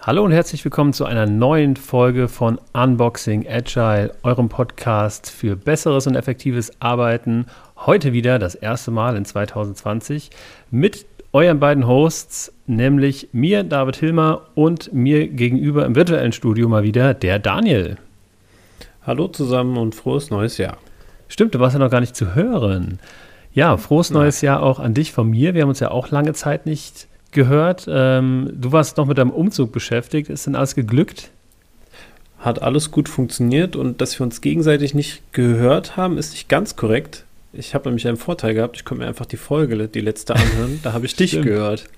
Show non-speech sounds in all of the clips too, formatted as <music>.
Hallo und herzlich willkommen zu einer neuen Folge von Unboxing Agile, eurem Podcast für besseres und effektives Arbeiten. Heute wieder das erste Mal in 2020 mit euren beiden Hosts, nämlich mir, David Hilmer, und mir gegenüber im virtuellen Studio mal wieder der Daniel. Hallo zusammen und frohes neues Jahr. Stimmt, du warst ja noch gar nicht zu hören. Ja, frohes neues Jahr auch an dich von mir. Wir haben uns ja auch lange Zeit nicht gehört, ähm, du warst noch mit deinem Umzug beschäftigt. Ist denn alles geglückt? Hat alles gut funktioniert und dass wir uns gegenseitig nicht gehört haben, ist nicht ganz korrekt. Ich habe nämlich einen Vorteil gehabt. Ich konnte mir einfach die Folge, die letzte anhören. Da habe ich dich gehört.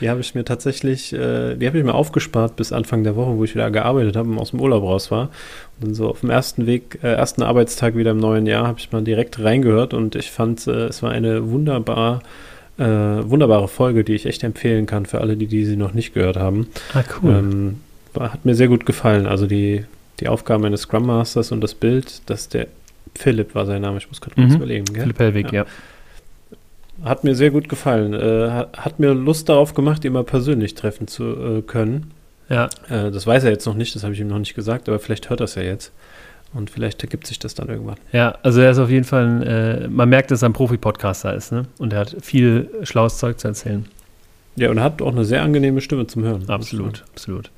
Die habe ich mir tatsächlich, äh, die habe ich mir aufgespart bis Anfang der Woche, wo ich wieder gearbeitet habe und aus dem Urlaub raus war. Und dann so auf dem ersten Weg, äh, ersten Arbeitstag wieder im neuen Jahr, habe ich mal direkt reingehört und ich fand, äh, es war eine wunderbar äh, wunderbare Folge, die ich echt empfehlen kann für alle, die, die sie noch nicht gehört haben. Ah, cool. Ähm, hat mir sehr gut gefallen. Also die, die Aufgabe eines Scrum Masters und das Bild, dass der Philipp war sein Name, ich muss gerade kurz mhm. überlegen. Gell? Philipp Helwig, ja. ja. Hat mir sehr gut gefallen. Äh, hat, mir Lust darauf gemacht, ihn mal persönlich treffen zu äh, können. Ja. Äh, das weiß er jetzt noch nicht, das habe ich ihm noch nicht gesagt, aber vielleicht hört er es ja jetzt. Und vielleicht ergibt sich das dann irgendwann. Ja, also er ist auf jeden Fall, ein, äh, man merkt, dass er ein Profi-Podcaster ist, ne? Und er hat viel schlaues Zeug zu erzählen. Ja, und hat auch eine sehr angenehme Stimme zum Hören. Absolut, absolut.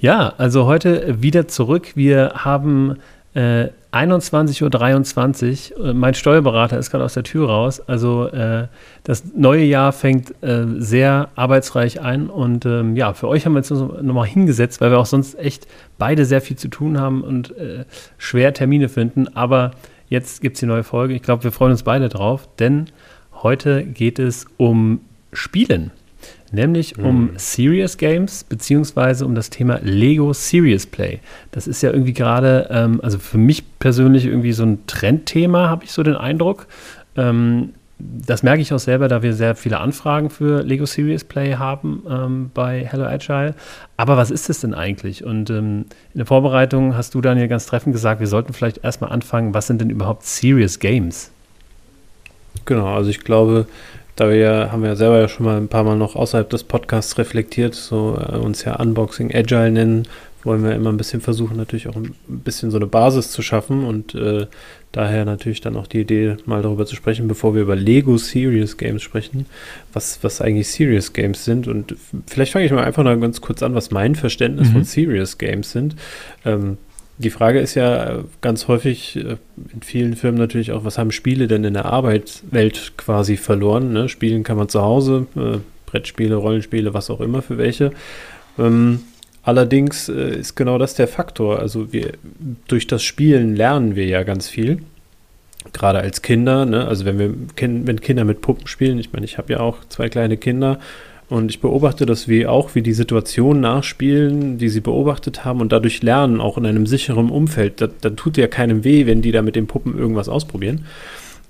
Ja, also heute wieder zurück. Wir haben äh, 21.23 Uhr. Äh, mein Steuerberater ist gerade aus der Tür raus. Also äh, das neue Jahr fängt äh, sehr arbeitsreich ein. Und ähm, ja, für euch haben wir jetzt nochmal hingesetzt, weil wir auch sonst echt beide sehr viel zu tun haben und äh, schwer Termine finden. Aber jetzt gibt es die neue Folge. Ich glaube, wir freuen uns beide drauf, denn heute geht es um Spielen nämlich mhm. um Serious Games beziehungsweise um das Thema Lego Serious Play. Das ist ja irgendwie gerade, ähm, also für mich persönlich irgendwie so ein Trendthema, habe ich so den Eindruck. Ähm, das merke ich auch selber, da wir sehr viele Anfragen für Lego Serious Play haben ähm, bei Hello Agile. Aber was ist das denn eigentlich? Und ähm, in der Vorbereitung hast du, Daniel, ganz treffend gesagt, wir sollten vielleicht erstmal anfangen, was sind denn überhaupt Serious Games? Genau, also ich glaube, da wir ja, haben wir ja selber ja schon mal ein paar Mal noch außerhalb des Podcasts reflektiert, so äh, uns ja Unboxing Agile nennen, wollen wir immer ein bisschen versuchen, natürlich auch ein bisschen so eine Basis zu schaffen und äh, daher natürlich dann auch die Idee, mal darüber zu sprechen, bevor wir über Lego Serious Games sprechen, was, was eigentlich Serious Games sind. Und vielleicht fange ich mal einfach noch ganz kurz an, was mein Verständnis mhm. von Serious Games sind. Ähm, die Frage ist ja ganz häufig äh, in vielen Firmen natürlich auch, was haben Spiele denn in der Arbeitswelt quasi verloren? Ne? Spielen kann man zu Hause, äh, Brettspiele, Rollenspiele, was auch immer für welche. Ähm, allerdings äh, ist genau das der Faktor. Also wir, durch das Spielen lernen wir ja ganz viel. Gerade als Kinder, ne? also wenn wir wenn Kinder mit Puppen spielen, ich meine, ich habe ja auch zwei kleine Kinder und ich beobachte das wie auch, wie die Situation nachspielen, die sie beobachtet haben und dadurch lernen, auch in einem sicheren Umfeld. Da, da tut ja keinem weh, wenn die da mit den Puppen irgendwas ausprobieren.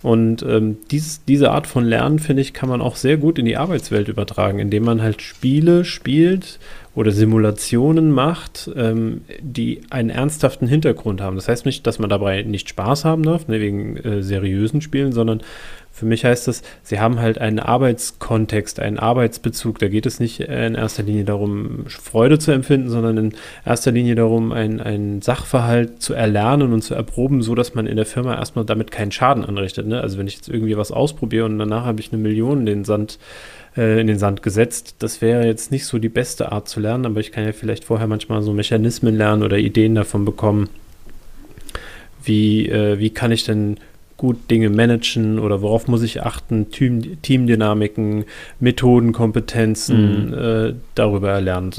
Und ähm, dies, diese Art von Lernen, finde ich, kann man auch sehr gut in die Arbeitswelt übertragen, indem man halt Spiele spielt oder Simulationen macht, ähm, die einen ernsthaften Hintergrund haben. Das heißt nicht, dass man dabei nicht Spaß haben darf, ne, wegen äh, seriösen Spielen, sondern für mich heißt das, sie haben halt einen Arbeitskontext, einen Arbeitsbezug. Da geht es nicht in erster Linie darum, Freude zu empfinden, sondern in erster Linie darum, ein, Sachverhalt zu erlernen und zu erproben, so dass man in der Firma erstmal damit keinen Schaden anrichtet. Ne? Also wenn ich jetzt irgendwie was ausprobiere und danach habe ich eine Million in den Sand äh, in den Sand gesetzt. Das wäre jetzt nicht so die beste Art zu lernen, aber ich kann ja vielleicht vorher manchmal so Mechanismen lernen oder Ideen davon bekommen. Wie, äh, wie kann ich denn gut Dinge managen oder worauf muss ich achten, Team, Teamdynamiken, Methodenkompetenzen mhm. äh, darüber erlernen.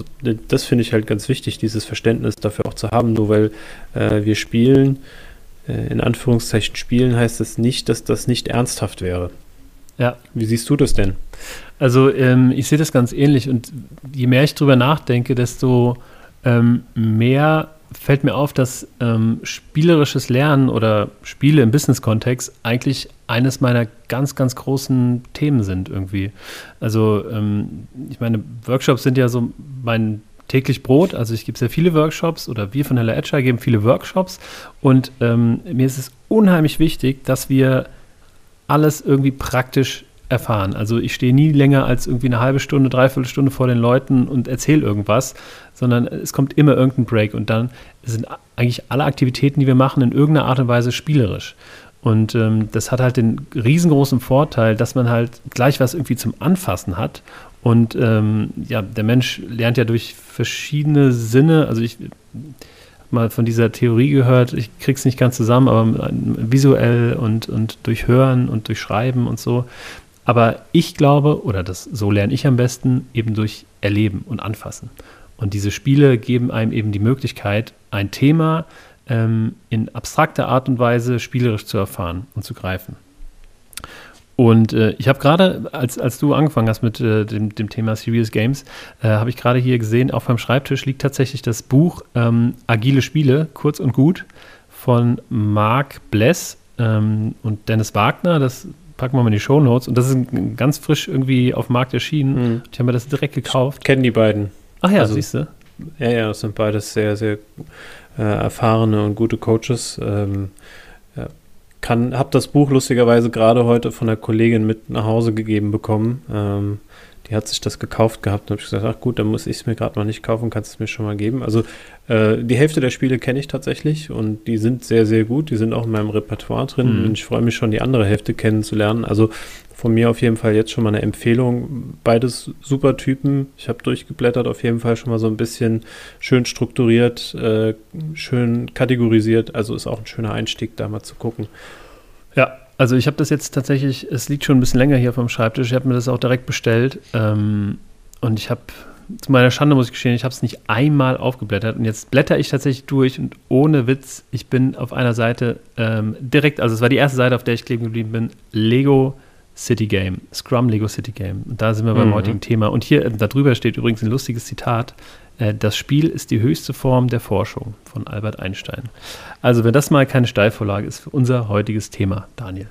Das finde ich halt ganz wichtig, dieses Verständnis dafür auch zu haben, nur weil äh, wir spielen, äh, in Anführungszeichen spielen, heißt das nicht, dass das nicht ernsthaft wäre. Ja. Wie siehst du das denn? Also ähm, ich sehe das ganz ähnlich und je mehr ich drüber nachdenke, desto ähm, mehr fällt mir auf, dass ähm, spielerisches Lernen oder Spiele im Business-Kontext eigentlich eines meiner ganz, ganz großen Themen sind irgendwie. Also ähm, ich meine, Workshops sind ja so mein täglich Brot. Also ich gebe sehr viele Workshops oder wir von Hello Agile geben viele Workshops und ähm, mir ist es unheimlich wichtig, dass wir alles irgendwie praktisch erfahren. Also ich stehe nie länger als irgendwie eine halbe Stunde, dreiviertel Stunde vor den Leuten und erzähle irgendwas, sondern es kommt immer irgendein Break und dann sind eigentlich alle Aktivitäten, die wir machen, in irgendeiner Art und Weise spielerisch. Und ähm, das hat halt den riesengroßen Vorteil, dass man halt gleich was irgendwie zum Anfassen hat. Und ähm, ja, der Mensch lernt ja durch verschiedene Sinne, also ich mal von dieser Theorie gehört, ich krieg's nicht ganz zusammen, aber visuell und, und durch Hören und durch Schreiben und so. Aber ich glaube, oder das so lerne ich am besten, eben durch Erleben und Anfassen. Und diese Spiele geben einem eben die Möglichkeit, ein Thema ähm, in abstrakter Art und Weise spielerisch zu erfahren und zu greifen. Und äh, ich habe gerade, als, als du angefangen hast mit äh, dem, dem Thema Serious Games, äh, habe ich gerade hier gesehen, auf meinem Schreibtisch liegt tatsächlich das Buch ähm, Agile Spiele, kurz und gut, von Mark Bless ähm, und Dennis Wagner. Das packen wir mal in die Show Notes. Und das ist ganz frisch irgendwie auf dem Markt erschienen. Mhm. Ich habe mir das direkt gekauft. Kennen die beiden. Ach ja, also, siehst du. Ja, ja, das sind beides sehr, sehr äh, erfahrene und gute Coaches. Ähm, kann, habe das Buch lustigerweise gerade heute von einer Kollegin mit nach Hause gegeben bekommen. Ähm, die hat sich das gekauft gehabt und habe gesagt, ach gut, dann muss ich es mir gerade mal nicht kaufen, kannst es mir schon mal geben. Also äh, die Hälfte der Spiele kenne ich tatsächlich und die sind sehr, sehr gut. Die sind auch in meinem Repertoire drin mhm. und ich freue mich schon, die andere Hälfte kennenzulernen. Also von mir auf jeden Fall jetzt schon mal eine Empfehlung. Beides super Typen. Ich habe durchgeblättert, auf jeden Fall schon mal so ein bisschen schön strukturiert, äh, schön kategorisiert. Also ist auch ein schöner Einstieg, da mal zu gucken. Ja, also ich habe das jetzt tatsächlich, es liegt schon ein bisschen länger hier auf dem Schreibtisch. Ich habe mir das auch direkt bestellt. Ähm, und ich habe, zu meiner Schande muss ich gestehen, ich habe es nicht einmal aufgeblättert. Und jetzt blätter ich tatsächlich durch und ohne Witz, ich bin auf einer Seite ähm, direkt, also es war die erste Seite, auf der ich kleben geblieben bin, Lego City Game, Scrum Lego City Game. Und da sind wir beim mhm. heutigen Thema. Und hier darüber steht übrigens ein lustiges Zitat. Äh, das Spiel ist die höchste Form der Forschung von Albert Einstein. Also, wenn das mal keine Steilvorlage ist für unser heutiges Thema, Daniel.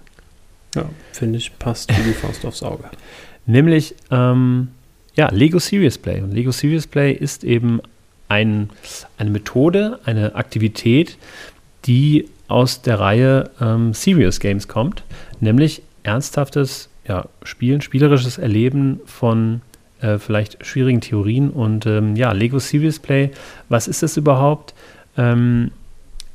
Ja, finde ich, passt wie die Faust aufs Auge. Nämlich, ähm, ja, Lego Serious Play. Und Lego Serious Play ist eben ein, eine Methode, eine Aktivität, die aus der Reihe ähm, Serious Games kommt, nämlich ernsthaftes ja, Spielen, spielerisches Erleben von äh, vielleicht schwierigen Theorien. Und ähm, ja, Lego Serious Play, was ist das überhaupt? Ähm,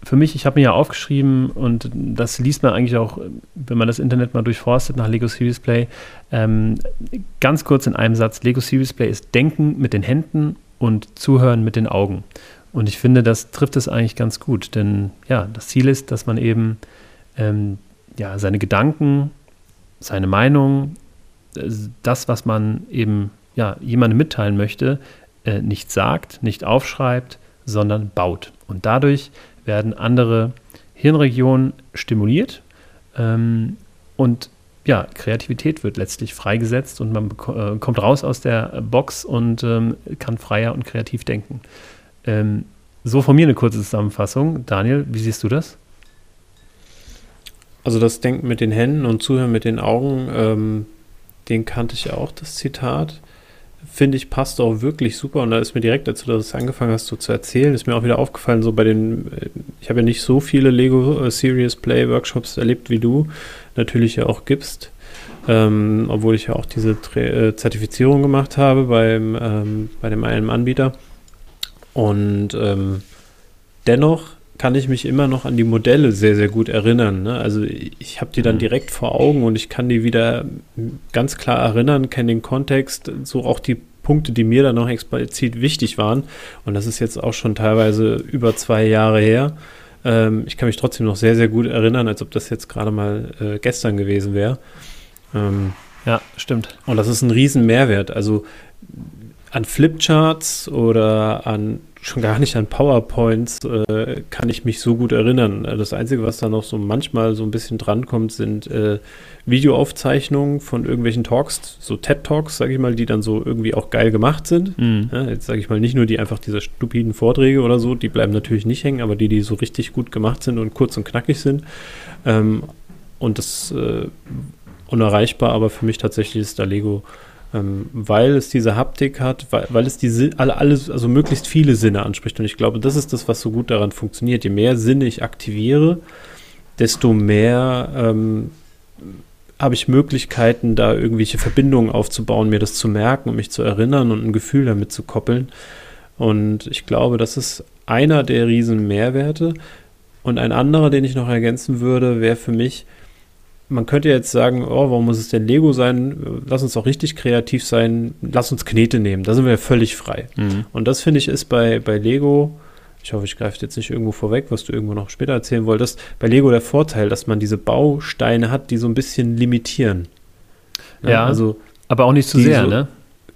für mich, ich habe mir ja aufgeschrieben und das liest man eigentlich auch, wenn man das Internet mal durchforstet nach Lego Serious Play. Ähm, ganz kurz in einem Satz: Lego Serious Play ist Denken mit den Händen und Zuhören mit den Augen. Und ich finde, das trifft es eigentlich ganz gut, denn ja, das Ziel ist, dass man eben ähm, ja, seine Gedanken seine Meinung, äh, das, was man eben ja, jemandem mitteilen möchte, äh, nicht sagt, nicht aufschreibt, sondern baut. Und dadurch werden andere Hirnregionen stimuliert ähm, und ja, Kreativität wird letztlich freigesetzt und man äh, kommt raus aus der Box und ähm, kann freier und kreativ denken. Ähm, so von mir eine kurze Zusammenfassung. Daniel, wie siehst du das? Also das Denken mit den Händen und Zuhören mit den Augen, ähm, den kannte ich auch, das Zitat. Finde ich, passt auch wirklich super. Und da ist mir direkt, als du das angefangen hast so zu erzählen, ist mir auch wieder aufgefallen, so bei den, äh, ich habe ja nicht so viele Lego äh, Serious Play Workshops erlebt, wie du natürlich ja auch gibst. Ähm, obwohl ich ja auch diese Tra äh, Zertifizierung gemacht habe beim, ähm, bei dem einen Anbieter. Und ähm, dennoch kann ich mich immer noch an die Modelle sehr, sehr gut erinnern. Ne? Also ich habe die dann mhm. direkt vor Augen und ich kann die wieder ganz klar erinnern, kenne den Kontext, so auch die Punkte, die mir dann noch explizit wichtig waren. Und das ist jetzt auch schon teilweise über zwei Jahre her. Ähm, ich kann mich trotzdem noch sehr, sehr gut erinnern, als ob das jetzt gerade mal äh, gestern gewesen wäre. Ähm, ja, stimmt. Und das ist ein riesen Mehrwert. Also an Flipcharts oder an schon gar nicht an PowerPoints äh, kann ich mich so gut erinnern. Das Einzige, was da noch so manchmal so ein bisschen drankommt, sind äh, Videoaufzeichnungen von irgendwelchen Talks, so TED-Talks, sage ich mal, die dann so irgendwie auch geil gemacht sind. Mhm. Ja, jetzt sage ich mal nicht nur die einfach diese stupiden Vorträge oder so, die bleiben natürlich nicht hängen, aber die, die so richtig gut gemacht sind und kurz und knackig sind. Ähm, und das äh, unerreichbar, aber für mich tatsächlich ist da Lego ähm, weil es diese Haptik hat, weil, weil es die alle, alles, also möglichst viele Sinne anspricht. Und ich glaube, das ist das, was so gut daran funktioniert. Je mehr Sinne ich aktiviere, desto mehr ähm, habe ich Möglichkeiten, da irgendwelche Verbindungen aufzubauen, mir das zu merken und mich zu erinnern und ein Gefühl damit zu koppeln. Und ich glaube, das ist einer der riesen Mehrwerte. Und ein anderer, den ich noch ergänzen würde, wäre für mich, man könnte jetzt sagen, oh, warum muss es denn Lego sein? Lass uns doch richtig kreativ sein. Lass uns Knete nehmen. Da sind wir ja völlig frei. Mhm. Und das finde ich ist bei, bei Lego, ich hoffe, ich greife jetzt nicht irgendwo vorweg, was du irgendwo noch später erzählen wolltest, bei Lego der Vorteil, dass man diese Bausteine hat, die so ein bisschen limitieren. Ja, ja also aber auch nicht zu sehr, so, ne?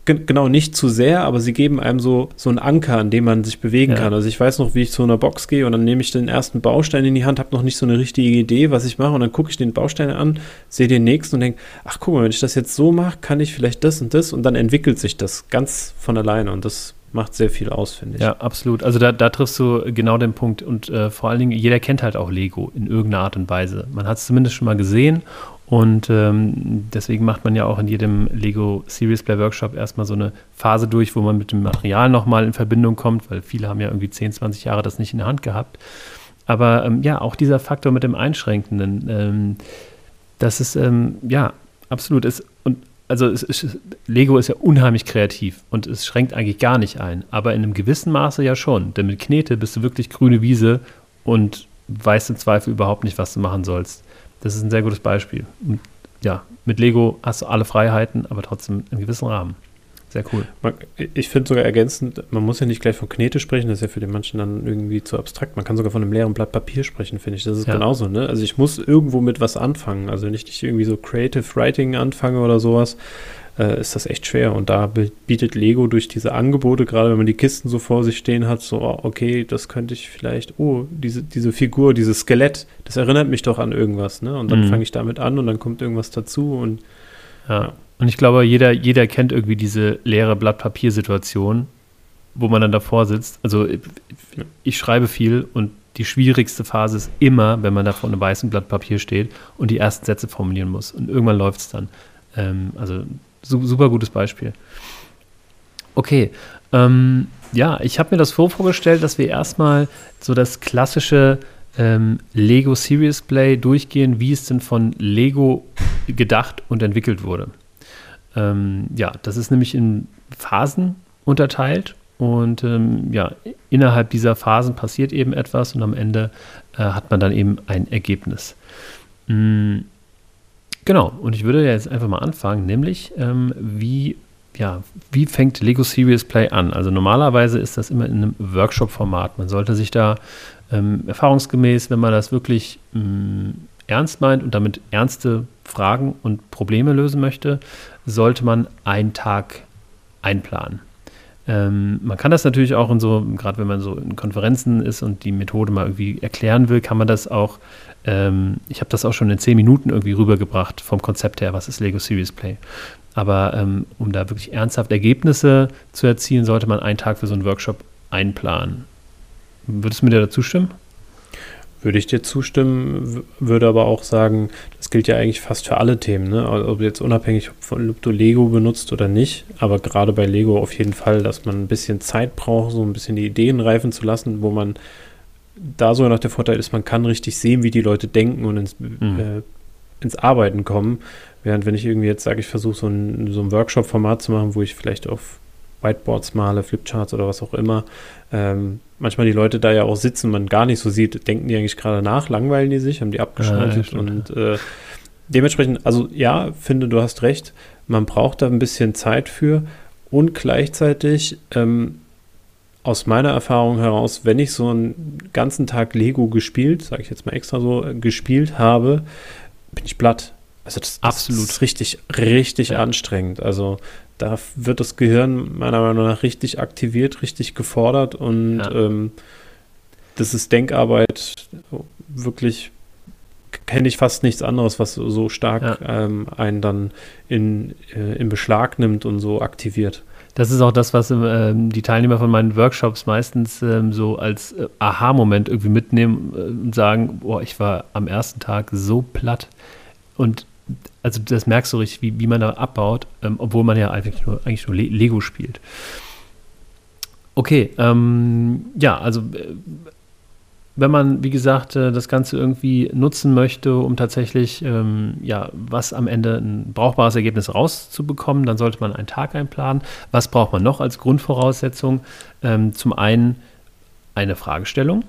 Genau, nicht zu sehr, aber sie geben einem so, so einen Anker, an dem man sich bewegen ja. kann. Also ich weiß noch, wie ich zu einer Box gehe und dann nehme ich den ersten Baustein in die Hand, habe noch nicht so eine richtige Idee, was ich mache und dann gucke ich den Baustein an, sehe den nächsten und denke, ach guck mal, wenn ich das jetzt so mache, kann ich vielleicht das und das und dann entwickelt sich das ganz von alleine und das macht sehr viel aus, finde ich. Ja, absolut. Also da, da triffst du genau den Punkt und äh, vor allen Dingen, jeder kennt halt auch Lego in irgendeiner Art und Weise. Man hat es zumindest schon mal gesehen und ähm, deswegen macht man ja auch in jedem Lego Series Play Workshop erstmal so eine Phase durch, wo man mit dem Material nochmal in Verbindung kommt, weil viele haben ja irgendwie 10, 20 Jahre das nicht in der Hand gehabt. Aber ähm, ja, auch dieser Faktor mit dem Einschränkenden, ähm, das ist ähm, ja absolut ist. Und also es, Lego ist ja unheimlich kreativ und es schränkt eigentlich gar nicht ein, aber in einem gewissen Maße ja schon. Denn mit Knete bist du wirklich grüne Wiese und weißt im Zweifel überhaupt nicht, was du machen sollst. Das ist ein sehr gutes Beispiel. Und ja, mit Lego hast du alle Freiheiten, aber trotzdem im gewissen Rahmen. Sehr cool. Ich finde sogar ergänzend, man muss ja nicht gleich von Knete sprechen, das ist ja für den manchen dann irgendwie zu abstrakt. Man kann sogar von einem leeren Blatt Papier sprechen, finde ich. Das ist ja. genauso, ne? Also ich muss irgendwo mit was anfangen. Also wenn ich nicht irgendwie so Creative Writing anfange oder sowas, äh, ist das echt schwer. Und da bietet Lego durch diese Angebote, gerade wenn man die Kisten so vor sich stehen hat, so, oh, okay, das könnte ich vielleicht, oh, diese, diese Figur, dieses Skelett, das erinnert mich doch an irgendwas, ne? Und dann mhm. fange ich damit an und dann kommt irgendwas dazu und ja. ja. Und ich glaube, jeder, jeder kennt irgendwie diese leere Blatt Papier-Situation, wo man dann davor sitzt. Also ich, ich schreibe viel und die schwierigste Phase ist immer, wenn man da vor einem weißen Blatt Papier steht und die ersten Sätze formulieren muss. Und irgendwann läuft es dann. Ähm, also super gutes Beispiel. Okay, ähm, ja, ich habe mir das so vorgestellt, dass wir erstmal so das klassische ähm, Lego Serious Play durchgehen, wie es denn von Lego gedacht und entwickelt wurde. Ähm, ja, das ist nämlich in Phasen unterteilt und ähm, ja, innerhalb dieser Phasen passiert eben etwas und am Ende äh, hat man dann eben ein Ergebnis. Mhm. Genau, und ich würde jetzt einfach mal anfangen, nämlich ähm, wie, ja, wie fängt Lego Serious Play an? Also normalerweise ist das immer in einem Workshop-Format. Man sollte sich da ähm, erfahrungsgemäß, wenn man das wirklich ähm, ernst meint und damit ernste Fragen und Probleme lösen möchte, sollte man einen Tag einplanen. Ähm, man kann das natürlich auch in so, gerade wenn man so in Konferenzen ist und die Methode mal irgendwie erklären will, kann man das auch, ähm, ich habe das auch schon in zehn Minuten irgendwie rübergebracht vom Konzept her, was ist Lego Series Play. Aber ähm, um da wirklich ernsthaft Ergebnisse zu erzielen, sollte man einen Tag für so einen Workshop einplanen. Würdest du mir dazu stimmen? Würde ich dir zustimmen, würde aber auch sagen, das gilt ja eigentlich fast für alle Themen, ne? ob jetzt unabhängig, ob du Lego benutzt oder nicht, aber gerade bei Lego auf jeden Fall, dass man ein bisschen Zeit braucht, so ein bisschen die Ideen reifen zu lassen, wo man da sogar noch der Vorteil ist, man kann richtig sehen, wie die Leute denken und ins, mhm. äh, ins Arbeiten kommen. Während wenn ich irgendwie jetzt sage, ich versuche so ein, so ein Workshop-Format zu machen, wo ich vielleicht auf Whiteboards male, Flipcharts oder was auch immer, ähm, manchmal die Leute da ja auch sitzen, man gar nicht so sieht, denken die eigentlich gerade nach, langweilen die sich, haben die abgeschaltet ja, und äh, dementsprechend, also ja, finde, du hast recht, man braucht da ein bisschen Zeit für und gleichzeitig ähm, aus meiner Erfahrung heraus, wenn ich so einen ganzen Tag Lego gespielt, sage ich jetzt mal extra so, äh, gespielt habe, bin ich platt. Also das, das Absolut. ist richtig, richtig ja. anstrengend. Also da wird das Gehirn meiner Meinung nach richtig aktiviert, richtig gefordert und ja. ähm, das ist Denkarbeit wirklich kenne ich fast nichts anderes, was so stark ja. ähm, einen dann in, äh, in Beschlag nimmt und so aktiviert. Das ist auch das, was äh, die Teilnehmer von meinen Workshops meistens ähm, so als äh, Aha-Moment irgendwie mitnehmen äh, und sagen, boah, ich war am ersten Tag so platt. Und also das merkst du richtig, wie, wie man da abbaut, ähm, obwohl man ja eigentlich nur, eigentlich nur Le Lego spielt. Okay, ähm, ja, also äh, wenn man, wie gesagt, äh, das Ganze irgendwie nutzen möchte, um tatsächlich, ähm, ja, was am Ende ein brauchbares Ergebnis rauszubekommen, dann sollte man einen Tag einplanen. Was braucht man noch als Grundvoraussetzung? Ähm, zum einen eine Fragestellung.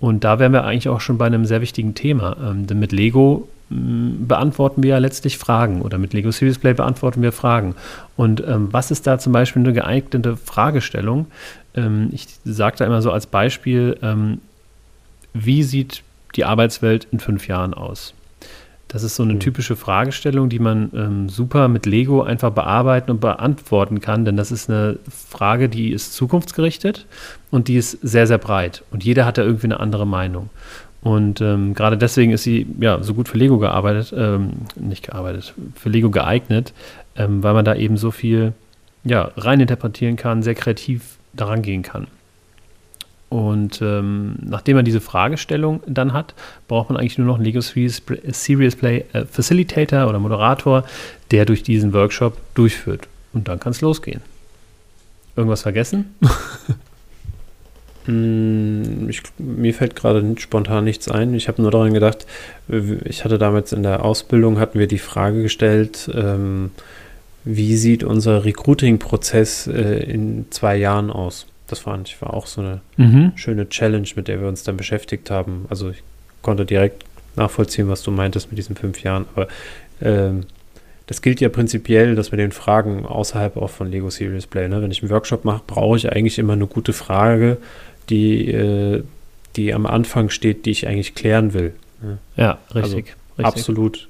Und da wären wir eigentlich auch schon bei einem sehr wichtigen Thema. Ähm, denn mit Lego beantworten wir ja letztlich Fragen oder mit Lego Series Play beantworten wir Fragen. Und ähm, was ist da zum Beispiel eine geeignete Fragestellung? Ähm, ich sage da immer so als Beispiel, ähm, wie sieht die Arbeitswelt in fünf Jahren aus? Das ist so eine mhm. typische Fragestellung, die man ähm, super mit Lego einfach bearbeiten und beantworten kann, denn das ist eine Frage, die ist zukunftsgerichtet und die ist sehr, sehr breit. Und jeder hat da irgendwie eine andere Meinung. Und ähm, gerade deswegen ist sie ja so gut für Lego gearbeitet, ähm, nicht gearbeitet, für Lego geeignet, ähm, weil man da eben so viel ja, reininterpretieren kann, sehr kreativ daran gehen kann. Und ähm, nachdem man diese Fragestellung dann hat, braucht man eigentlich nur noch einen Lego Serious Play äh, Facilitator oder Moderator, der durch diesen Workshop durchführt. Und dann kann es losgehen. Irgendwas vergessen? Mm, <laughs> ich, mir fällt gerade spontan nichts ein. Ich habe nur daran gedacht, ich hatte damals in der Ausbildung, hatten wir die Frage gestellt, ähm, wie sieht unser Recruiting-Prozess äh, in zwei Jahren aus? Das fand ich war auch so eine mhm. schöne Challenge, mit der wir uns dann beschäftigt haben. Also ich konnte direkt nachvollziehen, was du meintest mit diesen fünf Jahren. Aber ähm, das gilt ja prinzipiell, dass wir den Fragen außerhalb auch von Lego Serious Play. Ne? Wenn ich einen Workshop mache, brauche ich eigentlich immer eine gute Frage, die, äh, die am Anfang steht, die ich eigentlich klären will. Ne? Ja, richtig, also, richtig. Absolut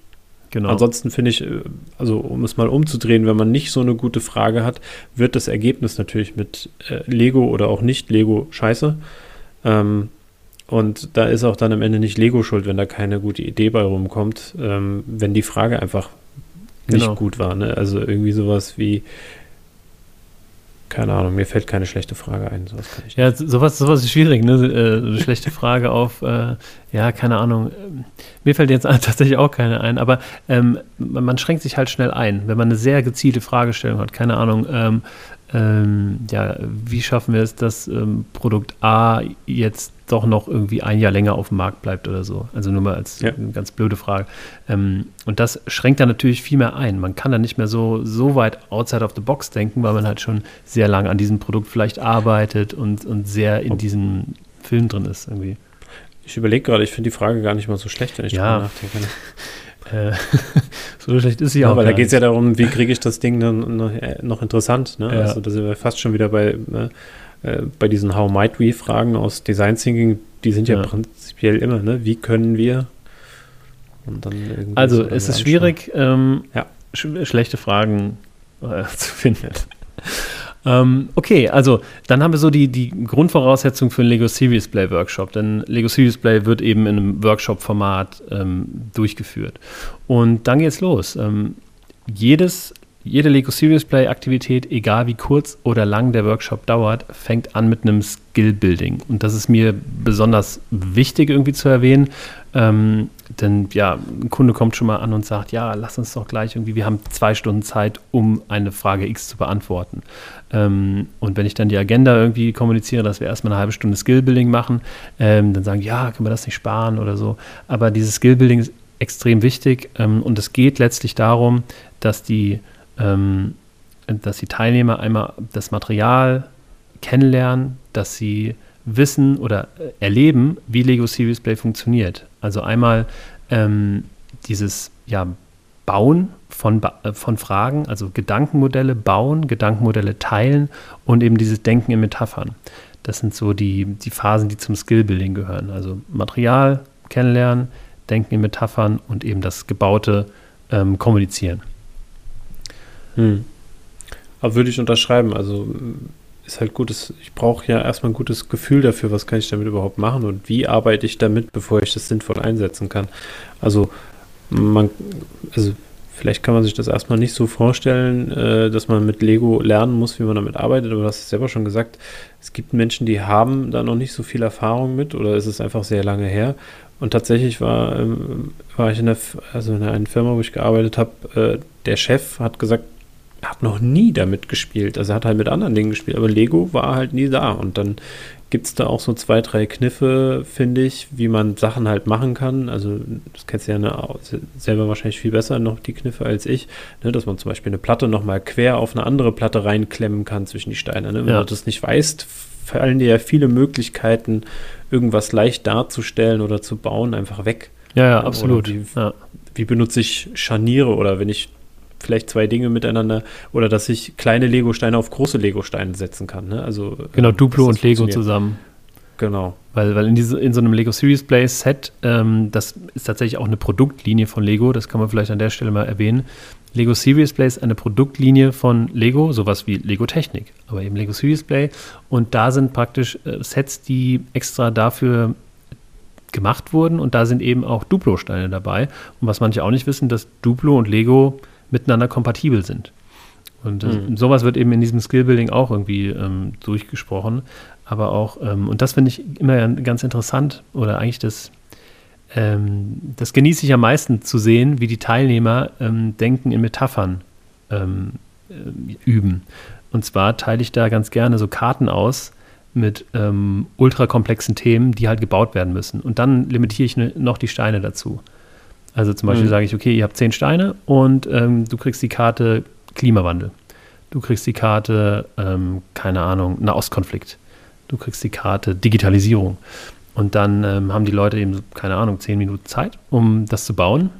Genau. Ansonsten finde ich, äh, also um es mal umzudrehen, wenn man nicht so eine gute Frage hat, wird das Ergebnis natürlich mit äh, Lego oder auch nicht Lego scheiße. Ähm, und da ist auch dann am Ende nicht Lego schuld, wenn da keine gute Idee bei rumkommt, ähm, wenn die Frage einfach nicht genau. gut war. Ne? Also irgendwie sowas wie, keine Ahnung, mir fällt keine schlechte Frage ein. Sowas kann ich ja, sowas, sowas ist schwierig, ne? Äh, eine schlechte Frage auf, äh, ja, keine Ahnung. Mir fällt jetzt <laughs> tatsächlich auch keine ein, aber ähm, man, man, schränkt sich halt schnell ein, wenn man eine sehr gezielte Fragestellung hat. Keine Ahnung, ähm, ähm, ja, wie schaffen wir es, dass ähm, Produkt A jetzt doch noch irgendwie ein Jahr länger auf dem Markt bleibt oder so. Also nur mal als ja. ganz blöde Frage. Ähm, und das schränkt dann natürlich viel mehr ein. Man kann dann nicht mehr so, so weit outside of the box denken, weil man halt schon sehr lange an diesem Produkt vielleicht arbeitet und, und sehr in diesem Film drin ist irgendwie. Ich überlege gerade, ich finde die Frage gar nicht mal so schlecht, wenn ich ja. drüber nachdenke. <laughs> Äh, <laughs> so schlecht ist sie ja, auch. Weil da geht es ja darum, wie kriege ich das Ding dann noch, äh, noch interessant. Ne? Ja. Also da sind wir fast schon wieder bei, ne? äh, bei diesen How Might We Fragen aus Design Thinking. Die sind ja, ja. prinzipiell immer, ne? wie können wir? also es ist schwierig, ähm, ja. sch schlechte Fragen äh, <laughs> zu finden. Ähm, okay, also dann haben wir so die, die Grundvoraussetzung für einen Lego Series Play Workshop, denn Lego Series Play wird eben in einem Workshop-Format ähm, durchgeführt. Und dann geht's los. Ähm, jedes jede Lego Serious Play Aktivität, egal wie kurz oder lang der Workshop dauert, fängt an mit einem Skill Building. Und das ist mir besonders wichtig irgendwie zu erwähnen. Ähm, denn ja, ein Kunde kommt schon mal an und sagt, ja, lass uns doch gleich irgendwie, wir haben zwei Stunden Zeit, um eine Frage X zu beantworten. Ähm, und wenn ich dann die Agenda irgendwie kommuniziere, dass wir erstmal eine halbe Stunde Skill Building machen, ähm, dann sagen, ja, können wir das nicht sparen oder so. Aber dieses Skill Building ist extrem wichtig ähm, und es geht letztlich darum, dass die ähm, dass die Teilnehmer einmal das Material kennenlernen, dass sie wissen oder äh, erleben, wie Lego Series Play funktioniert. Also einmal ähm, dieses ja, Bauen von, äh, von Fragen, also Gedankenmodelle bauen, Gedankenmodelle teilen und eben dieses Denken in Metaphern. Das sind so die, die Phasen, die zum Skillbuilding gehören. Also Material kennenlernen, Denken in Metaphern und eben das gebaute ähm, Kommunizieren. Hm. Aber würde ich unterschreiben. Also ist halt gutes, ich brauche ja erstmal ein gutes Gefühl dafür, was kann ich damit überhaupt machen und wie arbeite ich damit, bevor ich das sinnvoll einsetzen kann. Also man, also vielleicht kann man sich das erstmal nicht so vorstellen, äh, dass man mit Lego lernen muss, wie man damit arbeitet, aber du hast es selber schon gesagt, es gibt Menschen, die haben da noch nicht so viel Erfahrung mit oder ist es einfach sehr lange her. Und tatsächlich war, ähm, war ich in der, also in einer Firma, wo ich gearbeitet habe, äh, der Chef hat gesagt, hat noch nie damit gespielt. Also er hat halt mit anderen Dingen gespielt, aber Lego war halt nie da. Und dann gibt es da auch so zwei, drei Kniffe, finde ich, wie man Sachen halt machen kann. Also, das kennst du ja ne, selber wahrscheinlich viel besser noch, die Kniffe als ich, ne, dass man zum Beispiel eine Platte nochmal quer auf eine andere Platte reinklemmen kann zwischen die Steine. Ne? Wenn ja. du das nicht weißt, fallen dir ja viele Möglichkeiten, irgendwas leicht darzustellen oder zu bauen, einfach weg. Ja, ja, absolut. Wie, ja. wie benutze ich Scharniere oder wenn ich vielleicht zwei Dinge miteinander oder dass ich kleine Lego-Steine auf große Lego-Steine setzen kann. Ne? Also, genau, ähm, Duplo und Lego zusammen. Genau. Weil, weil in, diese, in so einem Lego Series Play Set, ähm, das ist tatsächlich auch eine Produktlinie von Lego, das kann man vielleicht an der Stelle mal erwähnen. Lego Serious Play ist eine Produktlinie von Lego, sowas wie Lego Technik, aber eben Lego Serious Play. Und da sind praktisch äh, Sets, die extra dafür gemacht wurden und da sind eben auch Duplo-Steine dabei. Und was manche auch nicht wissen, dass Duplo und Lego miteinander kompatibel sind. Und mhm. sowas wird eben in diesem Skillbuilding auch irgendwie ähm, durchgesprochen. Aber auch, ähm, und das finde ich immer ganz interessant oder eigentlich das, ähm, das genieße ich am meisten zu sehen, wie die Teilnehmer ähm, Denken in Metaphern ähm, äh, üben. Und zwar teile ich da ganz gerne so Karten aus mit ähm, ultrakomplexen Themen, die halt gebaut werden müssen. Und dann limitiere ich ne, noch die Steine dazu. Also zum Beispiel mhm. sage ich, okay, ihr habt zehn Steine und ähm, du kriegst die Karte Klimawandel. Du kriegst die Karte, ähm, keine Ahnung, Nahostkonflikt. Du kriegst die Karte Digitalisierung. Und dann ähm, haben die Leute eben, keine Ahnung, zehn Minuten Zeit, um das zu bauen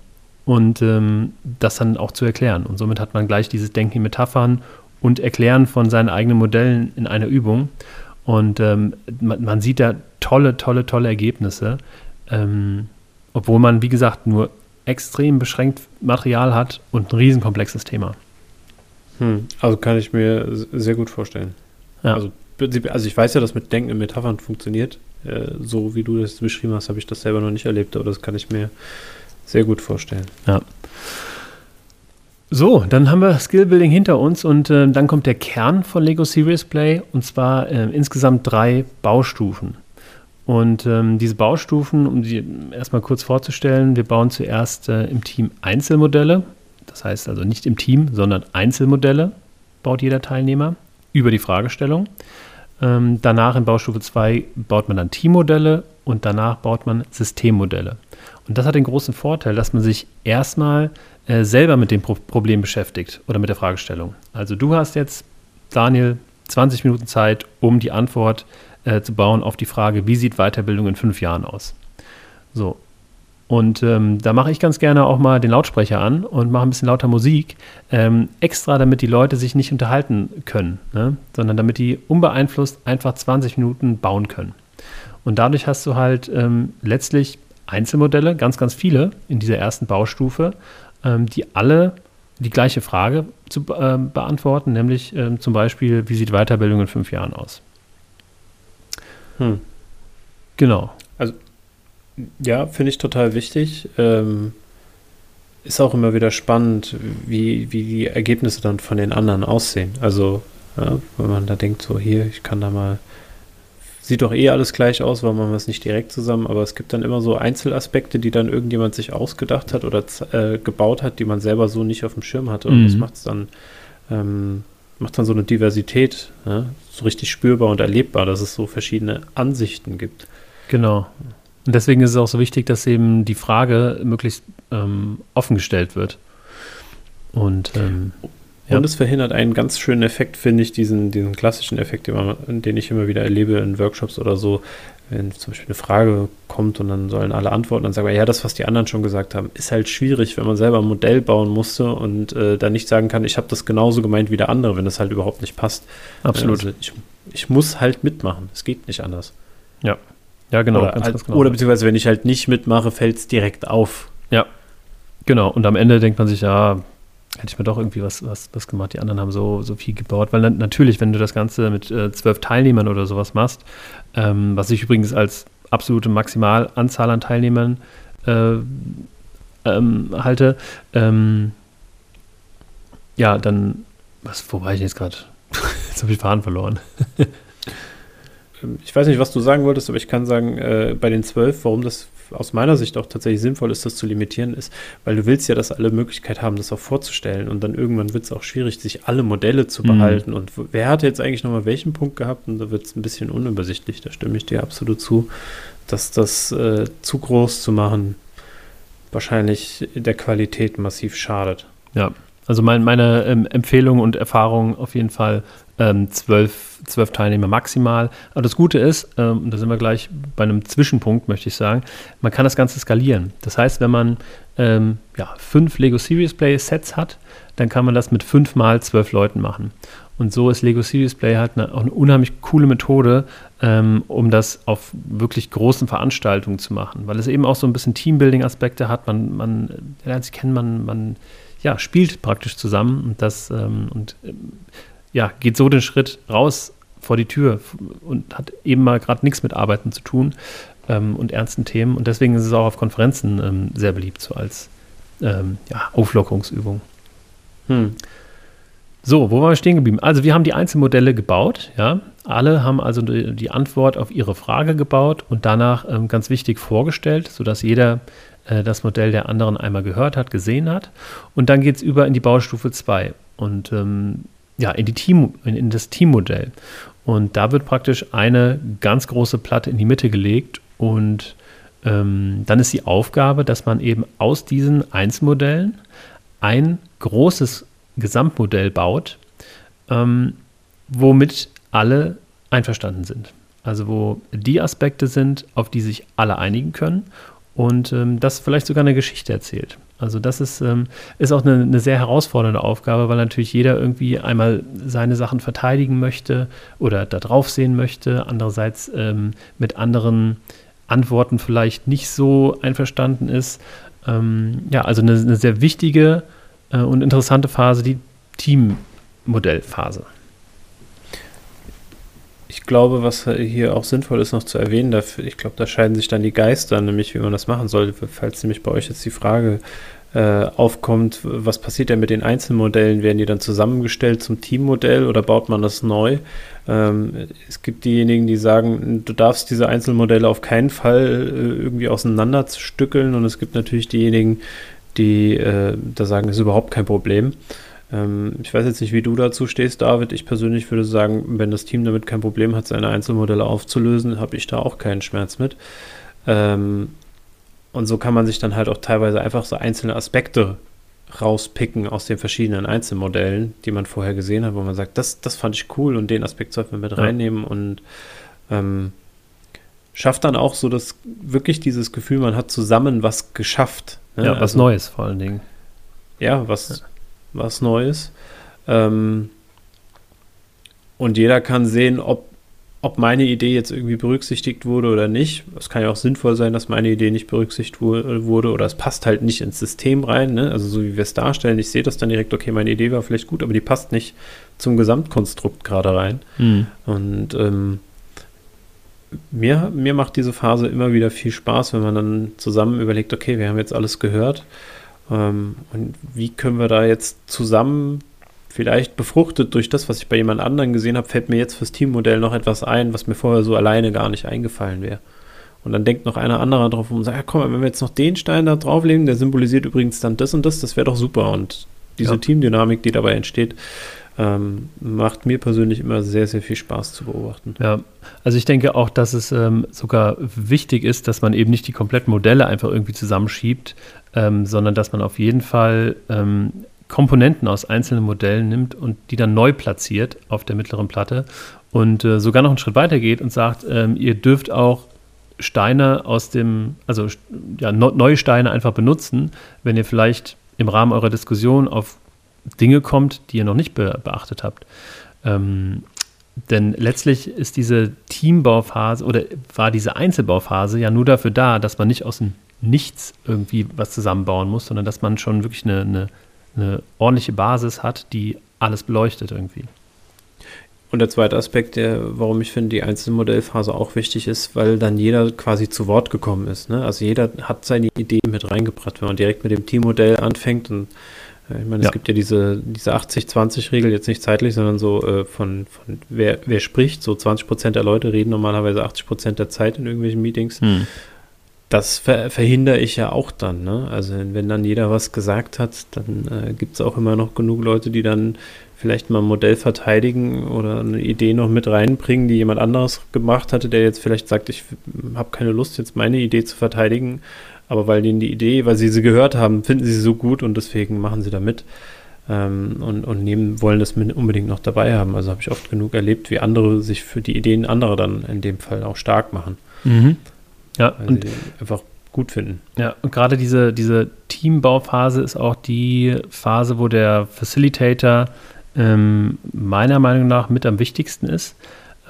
und ähm, das dann auch zu erklären. Und somit hat man gleich dieses Denken in Metaphern und Erklären von seinen eigenen Modellen in einer Übung. Und ähm, man, man, sieht da tolle, tolle, tolle Ergebnisse, ähm, obwohl man, wie gesagt, nur extrem beschränkt Material hat und ein riesenkomplexes Thema. Hm, also kann ich mir sehr gut vorstellen. Ja. Also, also ich weiß ja, dass mit Denken in Metaphern funktioniert. Äh, so wie du das beschrieben hast, habe ich das selber noch nicht erlebt, aber das kann ich mir sehr gut vorstellen. Ja. So, dann haben wir Skillbuilding hinter uns und äh, dann kommt der Kern von Lego Serious Play und zwar äh, insgesamt drei Baustufen. Und ähm, diese Baustufen, um sie erstmal kurz vorzustellen, wir bauen zuerst äh, im Team Einzelmodelle. Das heißt also nicht im Team, sondern Einzelmodelle baut jeder Teilnehmer über die Fragestellung. Ähm, danach in Baustufe 2 baut man dann Teammodelle und danach baut man Systemmodelle. Und das hat den großen Vorteil, dass man sich erstmal äh, selber mit dem Pro Problem beschäftigt oder mit der Fragestellung. Also du hast jetzt, Daniel, 20 Minuten Zeit, um die Antwort zu äh, zu bauen auf die Frage, wie sieht Weiterbildung in fünf Jahren aus? So. Und ähm, da mache ich ganz gerne auch mal den Lautsprecher an und mache ein bisschen lauter Musik, ähm, extra damit die Leute sich nicht unterhalten können, ne? sondern damit die unbeeinflusst einfach 20 Minuten bauen können. Und dadurch hast du halt ähm, letztlich Einzelmodelle, ganz, ganz viele in dieser ersten Baustufe, ähm, die alle die gleiche Frage zu äh, beantworten, nämlich ähm, zum Beispiel, wie sieht Weiterbildung in fünf Jahren aus? Hm. Genau. Also, ja, finde ich total wichtig. Ähm, ist auch immer wieder spannend, wie, wie die Ergebnisse dann von den anderen aussehen. Also, ja, wenn man da denkt, so hier, ich kann da mal, sieht doch eh alles gleich aus, weil man es nicht direkt zusammen, aber es gibt dann immer so Einzelaspekte, die dann irgendjemand sich ausgedacht hat oder äh, gebaut hat, die man selber so nicht auf dem Schirm hatte. Und mhm. das macht es dann ähm, macht dann so eine Diversität ja, so richtig spürbar und erlebbar, dass es so verschiedene Ansichten gibt. Genau. Und deswegen ist es auch so wichtig, dass eben die Frage möglichst ähm, offen gestellt wird. Und, ähm, ja. und es verhindert einen ganz schönen Effekt, finde ich, diesen, diesen klassischen Effekt, den, man, den ich immer wieder erlebe in Workshops oder so, wenn zum Beispiel eine Frage kommt und dann sollen alle antworten, dann sagen wir, ja, das, was die anderen schon gesagt haben, ist halt schwierig, wenn man selber ein Modell bauen musste und äh, dann nicht sagen kann, ich habe das genauso gemeint wie der andere, wenn das halt überhaupt nicht passt. Absolut. Also ich, ich muss halt mitmachen. Es geht nicht anders. Ja. Ja, genau. Oder, halt, genau. oder beziehungsweise, wenn ich halt nicht mitmache, fällt es direkt auf. Ja. Genau. Und am Ende denkt man sich, ja, hätte ich mir doch irgendwie was, was, was gemacht. Die anderen haben so, so viel gebaut. Weil natürlich, wenn du das Ganze mit äh, zwölf Teilnehmern oder sowas machst, ähm, was ich übrigens als absolute Maximalanzahl an Teilnehmern äh, ähm, halte, ähm, ja, dann, was, wo war ich jetzt gerade? <laughs> jetzt habe ich Faden verloren. <laughs> ich weiß nicht, was du sagen wolltest, aber ich kann sagen, äh, bei den zwölf, warum das aus meiner Sicht auch tatsächlich sinnvoll ist, das zu limitieren, ist, weil du willst ja, dass alle Möglichkeit haben, das auch vorzustellen. Und dann irgendwann wird es auch schwierig, sich alle Modelle zu mhm. behalten. Und wer hat jetzt eigentlich nochmal welchen Punkt gehabt? Und da wird es ein bisschen unübersichtlich. Da stimme ich dir absolut zu, dass das äh, zu groß zu machen wahrscheinlich der Qualität massiv schadet. Ja, also mein, meine ähm, Empfehlung und Erfahrung auf jeden Fall ähm, zwölf, zwölf Teilnehmer maximal. Aber das Gute ist, ähm, da sind wir gleich bei einem Zwischenpunkt, möchte ich sagen, man kann das Ganze skalieren. Das heißt, wenn man ähm, ja, fünf Lego Series Play Sets hat, dann kann man das mit fünf mal zwölf Leuten machen. Und so ist Lego Series Play halt eine, auch eine unheimlich coole Methode, ähm, um das auf wirklich großen Veranstaltungen zu machen, weil es eben auch so ein bisschen Teambuilding-Aspekte hat. Man, man lernt sich kennen, man, man ja, spielt praktisch zusammen und das ähm, und ähm, ja, geht so den Schritt raus vor die Tür und hat eben mal gerade nichts mit Arbeiten zu tun ähm, und ernsten Themen. Und deswegen ist es auch auf Konferenzen ähm, sehr beliebt, so als ähm, ja, Auflockerungsübung. Hm. So, wo waren wir stehen geblieben? Also wir haben die Einzelmodelle gebaut, ja. Alle haben also die, Antwort auf ihre Frage gebaut und danach ähm, ganz wichtig vorgestellt, sodass jeder äh, das Modell der anderen einmal gehört hat, gesehen hat. Und dann geht es über in die Baustufe 2 und ähm, ja, in, die Team, in, in das Teammodell. Und da wird praktisch eine ganz große Platte in die Mitte gelegt und ähm, dann ist die Aufgabe, dass man eben aus diesen Einzelmodellen ein großes Gesamtmodell baut, ähm, womit alle einverstanden sind. Also wo die Aspekte sind, auf die sich alle einigen können und ähm, das vielleicht sogar eine Geschichte erzählt. Also das ist, ähm, ist auch eine, eine, sehr herausfordernde Aufgabe, weil natürlich jeder irgendwie einmal seine Sachen verteidigen möchte oder da drauf sehen möchte, andererseits ähm, mit anderen Antworten vielleicht nicht so einverstanden ist. Ähm, ja, also eine, eine sehr wichtige äh, und interessante Phase, die Teammodellphase. Ich glaube, was hier auch sinnvoll ist noch zu erwähnen, dafür, ich glaube, da scheiden sich dann die Geister, nämlich wie man das machen soll, falls nämlich bei euch jetzt die Frage äh, aufkommt, was passiert denn mit den Einzelmodellen? Werden die dann zusammengestellt zum Teammodell oder baut man das neu? Ähm, es gibt diejenigen, die sagen, du darfst diese Einzelmodelle auf keinen Fall äh, irgendwie auseinanderstückeln und es gibt natürlich diejenigen, die äh, da sagen, das ist überhaupt kein Problem. Ähm, ich weiß jetzt nicht, wie du dazu stehst, David. Ich persönlich würde sagen, wenn das Team damit kein Problem hat, seine Einzelmodelle aufzulösen, habe ich da auch keinen Schmerz mit. Ähm, und so kann man sich dann halt auch teilweise einfach so einzelne Aspekte rauspicken aus den verschiedenen Einzelmodellen, die man vorher gesehen hat, wo man sagt, das, das fand ich cool und den Aspekt sollten wir mit reinnehmen und ähm, schafft dann auch so das wirklich dieses Gefühl, man hat zusammen was geschafft. Ne? Ja, was also, Neues vor allen Dingen. Ja, was, ja. was Neues. Ähm, und jeder kann sehen, ob, ob meine Idee jetzt irgendwie berücksichtigt wurde oder nicht. Es kann ja auch sinnvoll sein, dass meine Idee nicht berücksichtigt wurde oder es passt halt nicht ins System rein. Ne? Also so wie wir es darstellen, ich sehe das dann direkt, okay, meine Idee war vielleicht gut, aber die passt nicht zum Gesamtkonstrukt gerade rein. Mhm. Und ähm, mir, mir macht diese Phase immer wieder viel Spaß, wenn man dann zusammen überlegt, okay, wir haben jetzt alles gehört. Ähm, und wie können wir da jetzt zusammen, vielleicht befruchtet durch das, was ich bei jemand anderen gesehen habe, fällt mir jetzt fürs Teammodell noch etwas ein, was mir vorher so alleine gar nicht eingefallen wäre. Und dann denkt noch einer anderer drauf und sagt, ja, komm, wenn wir jetzt noch den Stein da drauflegen, der symbolisiert übrigens dann das und das, das wäre doch super. Und diese ja. Teamdynamik, die dabei entsteht, ähm, macht mir persönlich immer sehr, sehr viel Spaß zu beobachten. Ja, also ich denke auch, dass es ähm, sogar wichtig ist, dass man eben nicht die kompletten Modelle einfach irgendwie zusammenschiebt, ähm, sondern dass man auf jeden Fall ähm, Komponenten aus einzelnen Modellen nimmt und die dann neu platziert auf der mittleren Platte und äh, sogar noch einen Schritt weiter geht und sagt, ähm, ihr dürft auch Steine aus dem, also ja, neue Steine einfach benutzen, wenn ihr vielleicht im Rahmen eurer Diskussion auf Dinge kommt, die ihr noch nicht be beachtet habt. Ähm, denn letztlich ist diese Teambauphase oder war diese Einzelbauphase ja nur dafür da, dass man nicht aus dem Nichts irgendwie was zusammenbauen muss, sondern dass man schon wirklich eine, eine, eine ordentliche Basis hat, die alles beleuchtet irgendwie. Und der zweite Aspekt, der, warum ich finde, die Einzelmodellphase auch wichtig ist, weil dann jeder quasi zu Wort gekommen ist. Ne? Also jeder hat seine Idee mit reingebracht. Wenn man direkt mit dem Teammodell anfängt und ich meine, ja. es gibt ja diese, diese 80-20-Regel, jetzt nicht zeitlich, sondern so äh, von, von wer, wer spricht. So 20 Prozent der Leute reden normalerweise 80 Prozent der Zeit in irgendwelchen Meetings. Hm. Das ver verhindere ich ja auch dann. Ne? Also wenn dann jeder was gesagt hat, dann äh, gibt es auch immer noch genug Leute, die dann vielleicht mal ein Modell verteidigen oder eine Idee noch mit reinbringen, die jemand anderes gemacht hatte, der jetzt vielleicht sagt, ich habe keine Lust, jetzt meine Idee zu verteidigen, aber weil denen die Idee, weil sie sie gehört haben, finden sie sie so gut und deswegen machen sie da mit ähm, und, und nehmen, wollen das unbedingt noch dabei haben. Also habe ich oft genug erlebt, wie andere sich für die Ideen anderer dann in dem Fall auch stark machen. Mhm. Ja, weil und einfach gut finden. Ja, und gerade diese, diese Teambauphase ist auch die Phase, wo der Facilitator ähm, meiner Meinung nach mit am wichtigsten ist,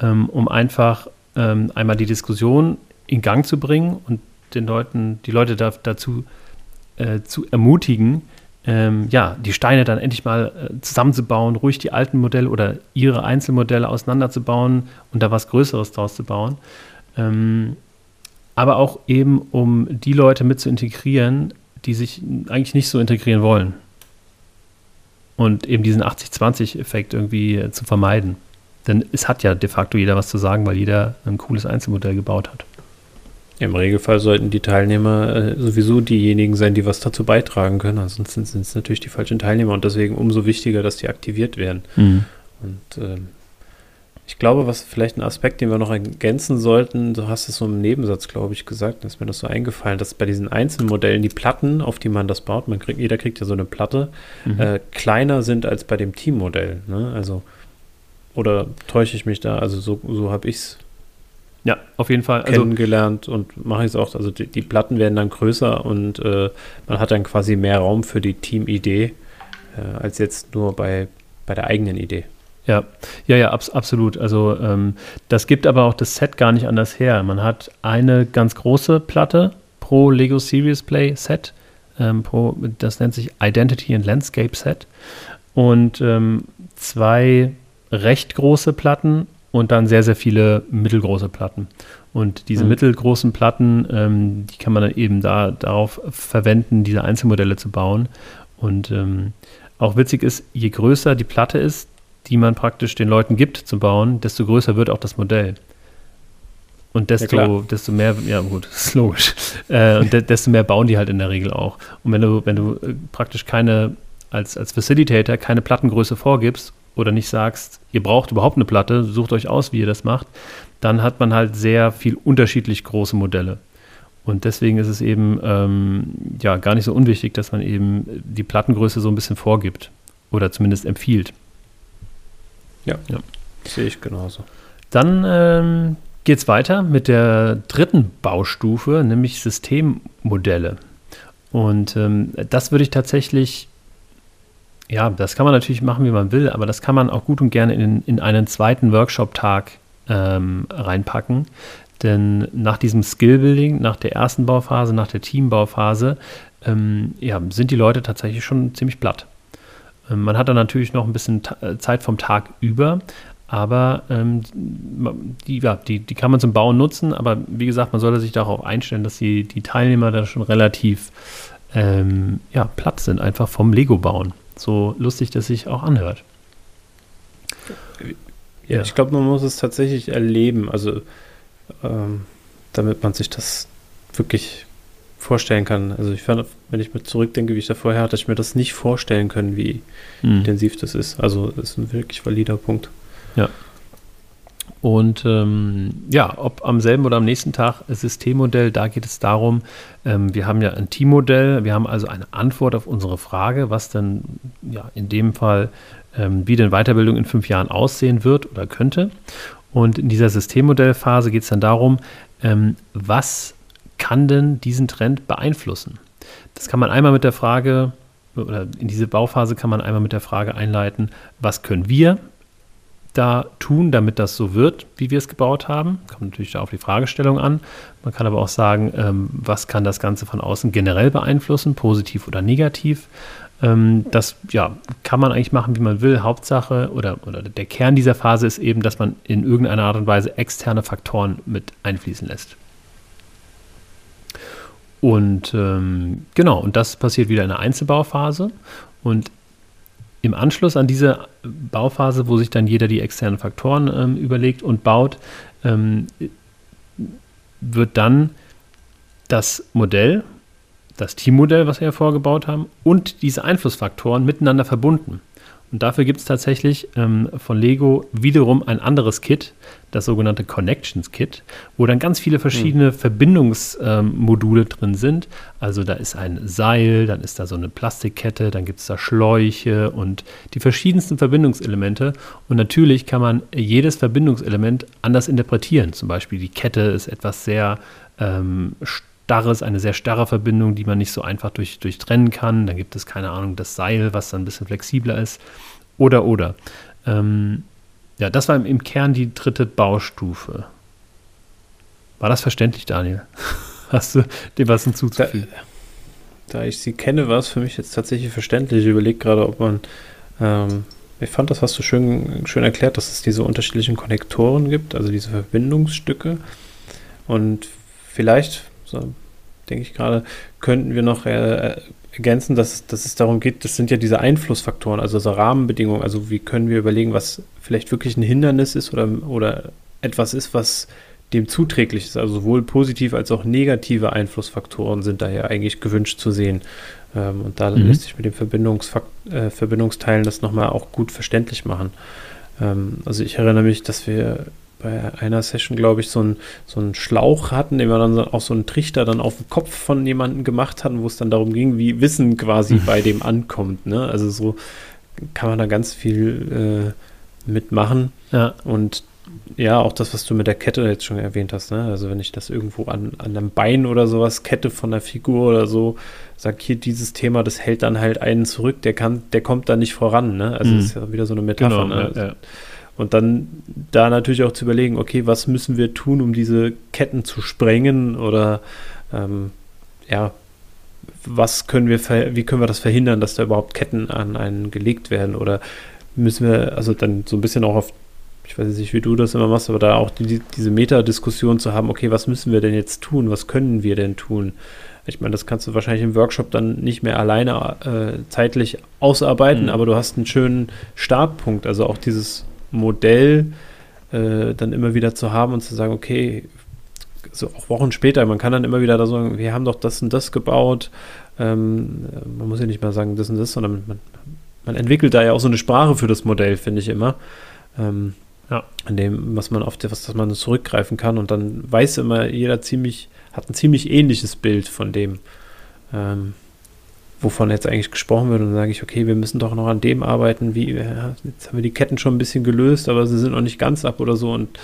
ähm, um einfach ähm, einmal die Diskussion in Gang zu bringen und den Leuten, die Leute da, dazu äh, zu ermutigen, ähm, ja, die Steine dann endlich mal äh, zusammenzubauen, ruhig die alten Modelle oder ihre Einzelmodelle auseinanderzubauen und da was Größeres draus zu bauen. Ähm, aber auch eben, um die Leute mit zu integrieren, die sich eigentlich nicht so integrieren wollen und eben diesen 80-20-Effekt irgendwie äh, zu vermeiden. Denn es hat ja de facto jeder was zu sagen, weil jeder ein cooles Einzelmodell gebaut hat. Im Regelfall sollten die Teilnehmer äh, sowieso diejenigen sein, die was dazu beitragen können. Ansonsten sind es natürlich die falschen Teilnehmer und deswegen umso wichtiger, dass die aktiviert werden. Mhm. Und ähm, ich glaube, was vielleicht ein Aspekt, den wir noch ergänzen sollten, du hast es so im Nebensatz, glaube ich, gesagt, ist mir das so eingefallen, dass bei diesen Einzelmodellen die Platten, auf die man das baut, man kriegt, jeder kriegt ja so eine Platte, mhm. äh, kleiner sind als bei dem Teammodell. Ne? Also, oder täusche ich mich da? Also so, so habe ich es ja, auf jeden Fall. Also, kennengelernt und mache ich es auch. Also die, die, Platten werden dann größer und äh, man hat dann quasi mehr Raum für die Teamidee äh, als jetzt nur bei, bei der eigenen Idee. Ja, ja, ja, abs absolut. Also ähm, das gibt aber auch das Set gar nicht anders her. Man hat eine ganz große Platte pro Lego Serious Play Set, ähm, pro, das nennt sich Identity and Landscape Set und ähm, zwei recht große Platten und dann sehr, sehr viele mittelgroße Platten. Und diese mhm. mittelgroßen Platten, ähm, die kann man dann eben da darauf verwenden, diese Einzelmodelle zu bauen. Und ähm, auch witzig ist, je größer die Platte ist, die man praktisch den Leuten gibt zu bauen, desto größer wird auch das Modell. Und desto, ja, desto mehr, ja gut, <laughs> das ist logisch. Äh, und de desto mehr bauen die halt in der Regel auch. Und wenn du, wenn du äh, praktisch keine, als, als Facilitator keine Plattengröße vorgibst oder nicht sagst, ihr braucht überhaupt eine Platte, sucht euch aus, wie ihr das macht, dann hat man halt sehr viel unterschiedlich große Modelle. Und deswegen ist es eben ähm, ja gar nicht so unwichtig, dass man eben die Plattengröße so ein bisschen vorgibt oder zumindest empfiehlt. Ja, ja. sehe ich genauso. Dann ähm, geht es weiter mit der dritten Baustufe, nämlich Systemmodelle. Und ähm, das würde ich tatsächlich, ja, das kann man natürlich machen, wie man will, aber das kann man auch gut und gerne in, in einen zweiten Workshop-Tag ähm, reinpacken. Denn nach diesem Skill-Building, nach der ersten Bauphase, nach der Teambauphase, ähm, ja, sind die Leute tatsächlich schon ziemlich platt. Ähm, man hat dann natürlich noch ein bisschen äh, Zeit vom Tag über, aber ähm, die, ja, die, die kann man zum Bauen nutzen. Aber wie gesagt, man sollte sich darauf einstellen, dass die, die Teilnehmer da schon relativ ähm, ja, platt sind, einfach vom Lego bauen. So lustig das sich auch anhört. Ja, ja. ich glaube, man muss es tatsächlich erleben, also ähm, damit man sich das wirklich vorstellen kann. Also ich fand, wenn ich mir zurückdenke, wie ich da vorher hatte, ich mir das nicht vorstellen können, wie mhm. intensiv das ist. Also das ist ein wirklich valider Punkt. Ja. Und ähm, ja, ob am selben oder am nächsten Tag Systemmodell, da geht es darum, ähm, wir haben ja ein Teammodell, wir haben also eine Antwort auf unsere Frage, was denn ja in dem Fall, ähm, wie denn Weiterbildung in fünf Jahren aussehen wird oder könnte. Und in dieser Systemmodellphase geht es dann darum, ähm, was kann denn diesen Trend beeinflussen? Das kann man einmal mit der Frage, oder in diese Bauphase kann man einmal mit der Frage einleiten, was können wir da tun, damit das so wird, wie wir es gebaut haben? Kommt natürlich da auf die Fragestellung an. Man kann aber auch sagen, ähm, was kann das Ganze von außen generell beeinflussen, positiv oder negativ? Ähm, das ja, kann man eigentlich machen, wie man will. Hauptsache oder, oder der Kern dieser Phase ist eben, dass man in irgendeiner Art und Weise externe Faktoren mit einfließen lässt. Und ähm, genau, und das passiert wieder in der Einzelbauphase. Und im Anschluss an diese Bauphase, wo sich dann jeder die externen Faktoren ähm, überlegt und baut, ähm, wird dann das Modell, das Teammodell, was wir ja vorgebaut haben, und diese Einflussfaktoren miteinander verbunden. Und dafür gibt es tatsächlich ähm, von Lego wiederum ein anderes Kit, das sogenannte Connections Kit, wo dann ganz viele verschiedene mhm. Verbindungsmodule ähm, drin sind. Also da ist ein Seil, dann ist da so eine Plastikkette, dann gibt es da Schläuche und die verschiedensten Verbindungselemente. Und natürlich kann man jedes Verbindungselement anders interpretieren. Zum Beispiel die Kette ist etwas sehr ähm, starres, eine sehr starre Verbindung, die man nicht so einfach durch, durchtrennen kann. Dann gibt es, keine Ahnung, das Seil, was dann ein bisschen flexibler ist. Oder, oder. Ähm, ja, das war im, im, Kern die dritte Baustufe. War das verständlich, Daniel? <laughs> Hast du dem was hinzuzufügen? Da, da ich sie kenne, war es für mich jetzt tatsächlich verständlich. Ich überlege gerade, ob man. Ähm, ich fand, das hast du schön, schön erklärt, dass es diese unterschiedlichen Konnektoren gibt, also diese Verbindungsstücke. Und vielleicht so denke ich gerade, könnten wir noch äh, ergänzen, dass, dass es darum geht, das sind ja diese Einflussfaktoren, also so Rahmenbedingungen, also wie können wir überlegen, was vielleicht wirklich ein Hindernis ist oder, oder etwas ist, was dem zuträglich ist. Also sowohl positive als auch negative Einflussfaktoren sind daher eigentlich gewünscht zu sehen. Ähm, und da mhm. lässt sich mit den Verbindungsfakt äh, Verbindungsteilen das nochmal auch gut verständlich machen. Ähm, also ich erinnere mich, dass wir bei einer Session, glaube ich, so einen so einen Schlauch hatten, den wir dann auch so einen Trichter dann auf den Kopf von jemandem gemacht hatten, wo es dann darum ging, wie Wissen quasi bei dem ankommt. Ne? Also so kann man da ganz viel äh, mitmachen. Ja. Und ja, auch das, was du mit der Kette jetzt schon erwähnt hast, ne? Also wenn ich das irgendwo an, an einem Bein oder sowas, Kette von der Figur oder so, sag hier, dieses Thema, das hält dann halt einen zurück, der kann, der kommt da nicht voran, ne? Also mhm. ist ja wieder so eine Metapher, genau, ne? Ja, ja. Und dann da natürlich auch zu überlegen, okay, was müssen wir tun, um diese Ketten zu sprengen oder ähm, ja, was können wir, wie können wir das verhindern, dass da überhaupt Ketten an einen gelegt werden oder müssen wir, also dann so ein bisschen auch auf, ich weiß nicht, wie du das immer machst, aber da auch die, diese Metadiskussion zu haben, okay, was müssen wir denn jetzt tun, was können wir denn tun? Ich meine, das kannst du wahrscheinlich im Workshop dann nicht mehr alleine äh, zeitlich ausarbeiten, mhm. aber du hast einen schönen Startpunkt, also auch dieses Modell äh, dann immer wieder zu haben und zu sagen, okay, so auch Wochen später, man kann dann immer wieder da sagen, wir haben doch das und das gebaut. Ähm, man muss ja nicht mal sagen, das und das, sondern man, man, entwickelt da ja auch so eine Sprache für das Modell, finde ich immer. Ähm, ja. An dem, was man auf das, was man zurückgreifen kann und dann weiß immer jeder ziemlich, hat ein ziemlich ähnliches Bild von dem. Ähm, wovon jetzt eigentlich gesprochen wird. Und dann sage ich, okay, wir müssen doch noch an dem arbeiten, wie, ja, jetzt haben wir die Ketten schon ein bisschen gelöst, aber sie sind noch nicht ganz ab oder so. Und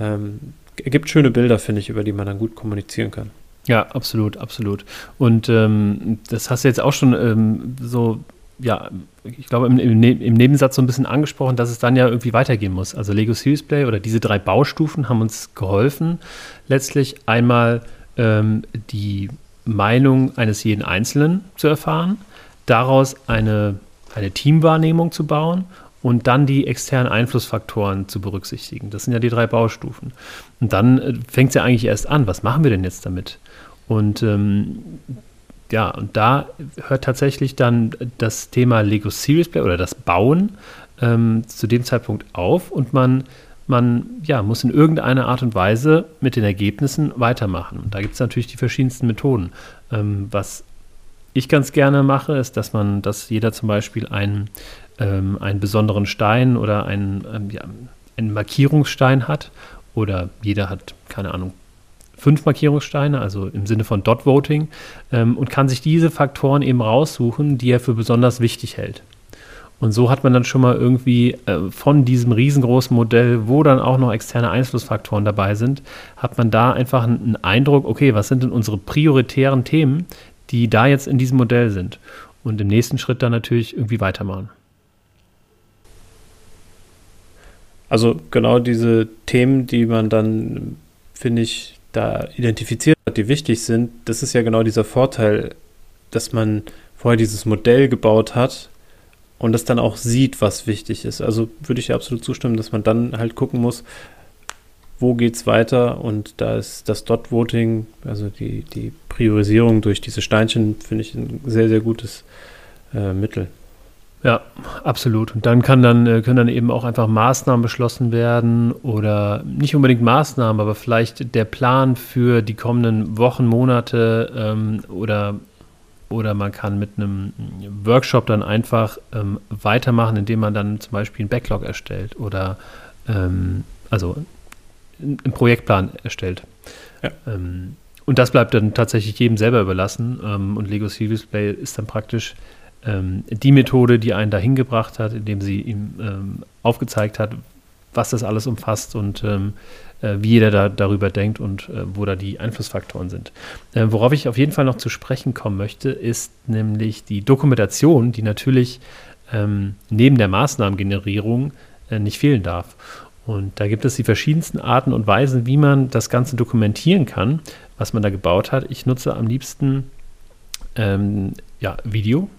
ähm, ergibt schöne Bilder, finde ich, über die man dann gut kommunizieren kann. Ja, absolut, absolut. Und ähm, das hast du jetzt auch schon ähm, so, ja, ich glaube, im, im, ne-, im, Nebensatz so ein bisschen angesprochen, dass es dann ja irgendwie weitergehen muss. Also Lego Series Play oder diese drei Baustufen haben uns geholfen, letztlich einmal ähm, die Meinung eines jeden Einzelnen zu erfahren, daraus eine, eine Teamwahrnehmung zu bauen und dann die externen Einflussfaktoren zu berücksichtigen. Das sind ja die drei Baustufen. Und dann äh, fängt es ja eigentlich erst an, was machen wir denn jetzt damit? Und ähm, ja, und da hört tatsächlich dann das Thema Lego Series Play oder das Bauen ähm, zu dem Zeitpunkt auf und man man ja, muss in irgendeiner Art und Weise mit den Ergebnissen weitermachen. Und da gibt es natürlich die verschiedensten Methoden. Ähm, was ich ganz gerne mache, ist, dass man, dass jeder zum Beispiel einen, ähm, einen besonderen Stein oder einen, ähm, ja, einen Markierungsstein hat. Oder jeder hat, keine Ahnung, fünf Markierungssteine, also im Sinne von Dot Voting, ähm, und kann sich diese Faktoren eben raussuchen, die er für besonders wichtig hält. Und so hat man dann schon mal irgendwie äh, von diesem riesengroßen Modell, wo dann auch noch externe Einflussfaktoren dabei sind, hat man da einfach einen Eindruck, okay, was sind denn unsere prioritären Themen, die da jetzt in diesem Modell sind? Und im nächsten Schritt dann natürlich irgendwie weitermachen. Also genau diese Themen, die man dann, finde ich, da identifiziert hat, die wichtig sind, das ist ja genau dieser Vorteil, dass man vorher dieses Modell gebaut hat, und das dann auch sieht, was wichtig ist. Also würde ich absolut zustimmen, dass man dann halt gucken muss, wo geht es weiter und da ist das Dot-Voting, also die, die Priorisierung durch diese Steinchen, finde ich ein sehr, sehr gutes äh, Mittel. Ja, absolut. Und dann kann dann, äh, können dann eben auch einfach Maßnahmen beschlossen werden oder nicht unbedingt Maßnahmen, aber vielleicht der Plan für die kommenden Wochen, Monate ähm, oder, oder man kann mit einem Workshop dann einfach ähm, weitermachen, indem man dann zum Beispiel einen Backlog erstellt oder ähm, also einen Projektplan erstellt. Ja. Ähm, und das bleibt dann tatsächlich jedem selber überlassen. Ähm, und Lego Serious Play ist dann praktisch ähm, die Methode, die einen dahin gebracht hat, indem sie ihm ähm, aufgezeigt hat, was das alles umfasst und wie jeder da, darüber denkt und äh, wo da die Einflussfaktoren sind. Äh, worauf ich auf jeden Fall noch zu sprechen kommen möchte, ist nämlich die Dokumentation, die natürlich ähm, neben der Maßnahmengenerierung äh, nicht fehlen darf. Und da gibt es die verschiedensten Arten und Weisen, wie man das Ganze dokumentieren kann, was man da gebaut hat. Ich nutze am liebsten ähm, ja, Video,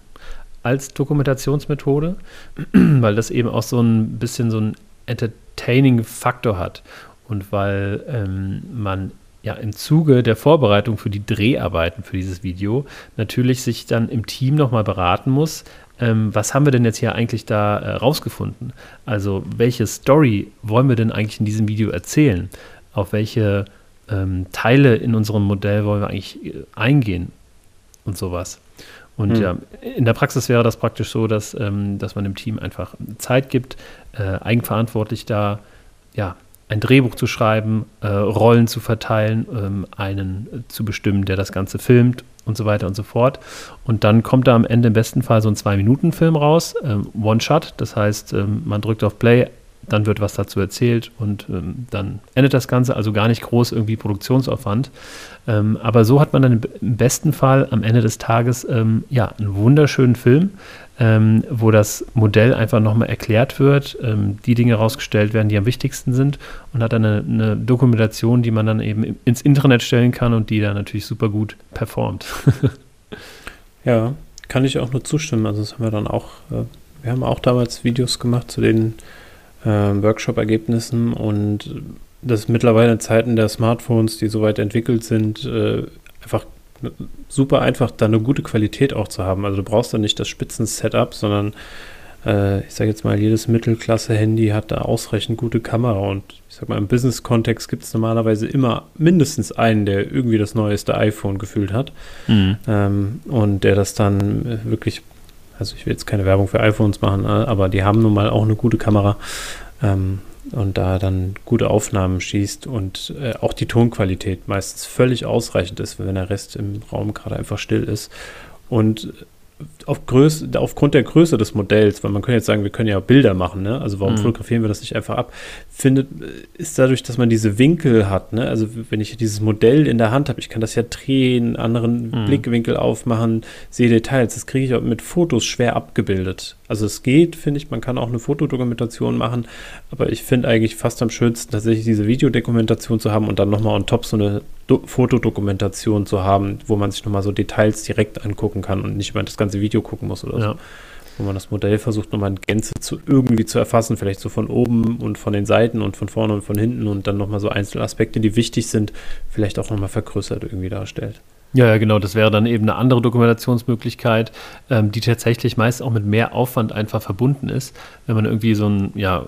als Dokumentationsmethode, <clears throat> weil das eben auch so ein bisschen so einen Entertaining-Faktor hat und weil ähm, man ja im Zuge der Vorbereitung für die Dreharbeiten für dieses Video natürlich sich dann im Team nochmal beraten muss, ähm, was haben wir denn jetzt hier eigentlich da äh, rausgefunden? Also welche Story wollen wir denn eigentlich in diesem Video erzählen? Auf welche ähm, Teile in unserem Modell wollen wir eigentlich äh, eingehen und sowas? Und hm. ja, in der Praxis wäre das praktisch so, dass, ähm, dass man dem Team einfach Zeit gibt, äh, eigenverantwortlich da ja, ein Drehbuch zu schreiben, äh, Rollen zu verteilen, ähm, einen zu bestimmen, der das Ganze filmt und so weiter und so fort. Und dann kommt da am Ende im besten Fall so ein Zwei-Minuten-Film raus, ähm, One-Shot. Das heißt, ähm, man drückt auf Play, dann wird was dazu erzählt und ähm, dann endet das Ganze, also gar nicht groß irgendwie Produktionsaufwand. Ähm, aber so hat man dann im besten Fall am Ende des Tages ähm, ja einen wunderschönen Film, ähm, wo das Modell einfach nochmal erklärt wird, ähm, die Dinge rausgestellt werden, die am wichtigsten sind und hat dann eine, eine, Dokumentation, die man dann eben ins Internet stellen kann und die dann natürlich super gut performt. <laughs> ja, kann ich auch nur zustimmen. Also das haben wir dann auch, äh, wir haben auch damals Videos gemacht zu den äh, Workshop-Ergebnissen und das ist mittlerweile in Zeiten der Smartphones, die so weit entwickelt sind, äh, einfach super einfach, da eine gute Qualität auch zu haben. Also du brauchst da nicht das Spitzen-Setup, sondern äh, ich sage jetzt mal, jedes Mittelklasse-Handy hat da ausreichend gute Kamera und ich sag mal, im Business-Kontext gibt es normalerweise immer mindestens einen, der irgendwie das neueste iPhone gefühlt hat mhm. ähm, und der das dann äh, wirklich also ich will jetzt keine Werbung für iPhones machen, äh, aber die haben nun mal auch eine gute Kamera ähm, und da dann gute Aufnahmen schießt und äh, auch die Tonqualität meistens völlig ausreichend ist, wenn der Rest im Raum gerade einfach still ist. Und auf Größe, aufgrund der Größe des Modells, weil man könnte jetzt sagen, wir können ja Bilder machen, ne? Also warum mhm. fotografieren wir das nicht einfach ab? Findet, ist dadurch, dass man diese Winkel hat, ne? Also wenn ich dieses Modell in der Hand habe, ich kann das ja drehen, anderen mhm. Blickwinkel aufmachen, sehe Details. Das kriege ich auch mit Fotos schwer abgebildet. Also es geht, finde ich, man kann auch eine Fotodokumentation machen, aber ich finde eigentlich fast am schönsten tatsächlich diese Videodokumentation zu haben und dann nochmal on top so eine Do Fotodokumentation zu haben, wo man sich nochmal so Details direkt angucken kann und nicht über das ganze Video gucken muss oder ja. so. Wo man das Modell versucht, nochmal in Gänze zu, irgendwie zu erfassen, vielleicht so von oben und von den Seiten und von vorne und von hinten und dann nochmal so einzelne Aspekte, die wichtig sind, vielleicht auch nochmal vergrößert irgendwie darstellt. Ja, ja, genau. Das wäre dann eben eine andere Dokumentationsmöglichkeit, ähm, die tatsächlich meist auch mit mehr Aufwand einfach verbunden ist. Wenn man irgendwie so ein ja,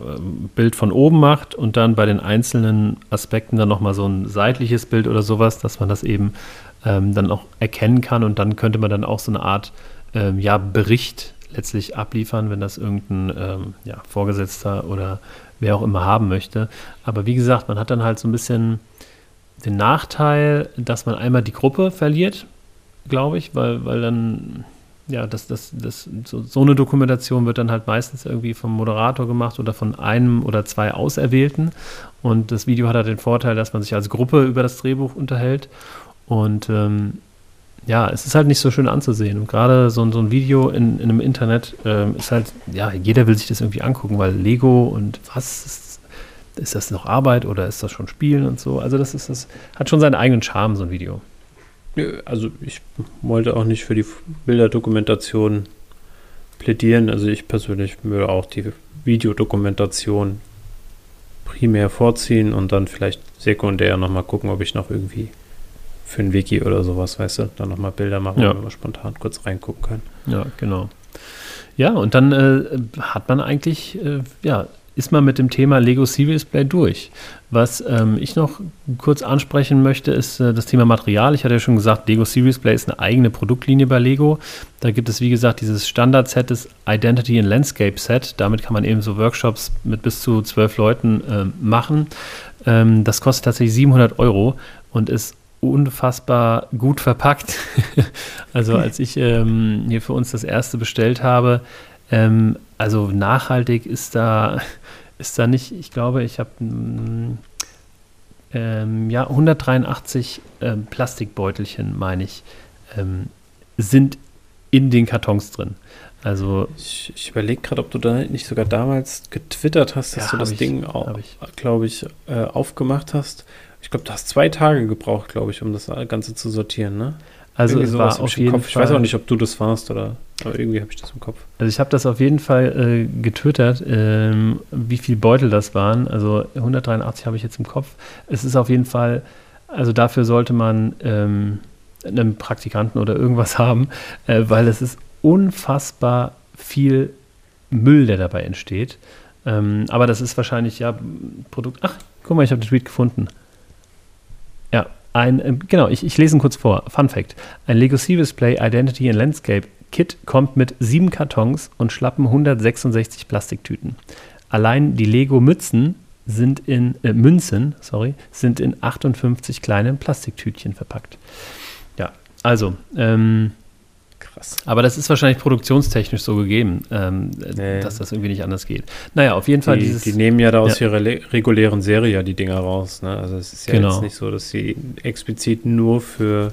Bild von oben macht und dann bei den einzelnen Aspekten dann nochmal so ein seitliches Bild oder sowas, dass man das eben ähm, dann auch erkennen kann und dann könnte man dann auch so eine Art ähm, ja, Bericht letztlich abliefern, wenn das irgendein ähm, ja, Vorgesetzter oder wer auch immer haben möchte. Aber wie gesagt, man hat dann halt so ein bisschen den Nachteil, dass man einmal die Gruppe verliert, glaube ich, weil, weil dann, ja, das, das, das, so, so, eine Dokumentation wird dann halt meistens irgendwie vom Moderator gemacht oder von einem oder zwei Auserwählten. Und das Video hat halt den Vorteil, dass man sich als Gruppe über das Drehbuch unterhält. Und ähm, ja, es ist halt nicht so schön anzusehen. Und gerade so, so ein Video in, in einem Internet ähm, ist halt, ja, jeder will sich das irgendwie angucken, weil Lego und was ist ist das noch Arbeit oder ist das schon Spielen und so? Also das ist das hat schon seinen eigenen Charme so ein Video. Also ich wollte auch nicht für die Bilderdokumentation plädieren. Also ich persönlich würde auch die Videodokumentation primär vorziehen und dann vielleicht sekundär nochmal gucken, ob ich noch irgendwie für ein Wiki oder sowas, weißt du, dann nochmal Bilder machen, ja. wenn wir spontan kurz reingucken können. Ja, genau. Ja, und dann äh, hat man eigentlich, äh, ja, ist man mit dem Thema Lego Serious Play durch. Was ähm, ich noch kurz ansprechen möchte, ist äh, das Thema Material. Ich hatte ja schon gesagt, Lego Serious Play ist eine eigene Produktlinie bei Lego. Da gibt es, wie gesagt, dieses Standard-Set, das Identity and Landscape Set. Damit kann man eben so Workshops mit bis zu zwölf Leuten äh, machen. Ähm, das kostet tatsächlich 700 Euro und ist unfassbar gut verpackt. <laughs> also als ich ähm, hier für uns das erste bestellt habe, ähm, also nachhaltig ist da, ist da nicht, ich glaube, ich habe ähm, ja 183 ähm, Plastikbeutelchen, meine ich, ähm, sind in den Kartons drin. Also ich, ich überlege gerade, ob du da nicht sogar damals getwittert hast, dass ja, du das ich, Ding, glaube ich, äh, aufgemacht hast. Ich glaube, du hast zwei Tage gebraucht, glaube ich, um das Ganze zu sortieren, ne? Also irgendwie es war auf jeden Kopf. Ich weiß auch nicht, ob du das warst oder aber irgendwie habe ich das im Kopf. Also ich habe das auf jeden Fall äh, getwittert, ähm, wie viele Beutel das waren. Also 183 habe ich jetzt im Kopf. Es ist auf jeden Fall, also dafür sollte man ähm, einen Praktikanten oder irgendwas <laughs> haben, äh, weil es ist unfassbar viel Müll, der dabei entsteht. Ähm, aber das ist wahrscheinlich ja Produkt. Ach, guck mal, ich habe den Tweet gefunden. Ja, ein, äh, genau, ich, ich lese ihn kurz vor. Fun Fact: Ein Lego Serious Play Identity and Landscape Kit kommt mit sieben Kartons und schlappen 166 Plastiktüten. Allein die Lego Mützen sind in äh, Münzen, sorry, sind in 58 kleinen Plastiktütchen verpackt. Ja, also ähm, krass. Aber das ist wahrscheinlich produktionstechnisch so gegeben, ähm, nee. dass das irgendwie nicht anders geht. Naja, auf jeden Fall die, dieses. Die nehmen ja da aus ja. ihrer regulären Serie ja die Dinger raus. Ne? Also es ist ja genau. jetzt nicht so, dass sie explizit nur für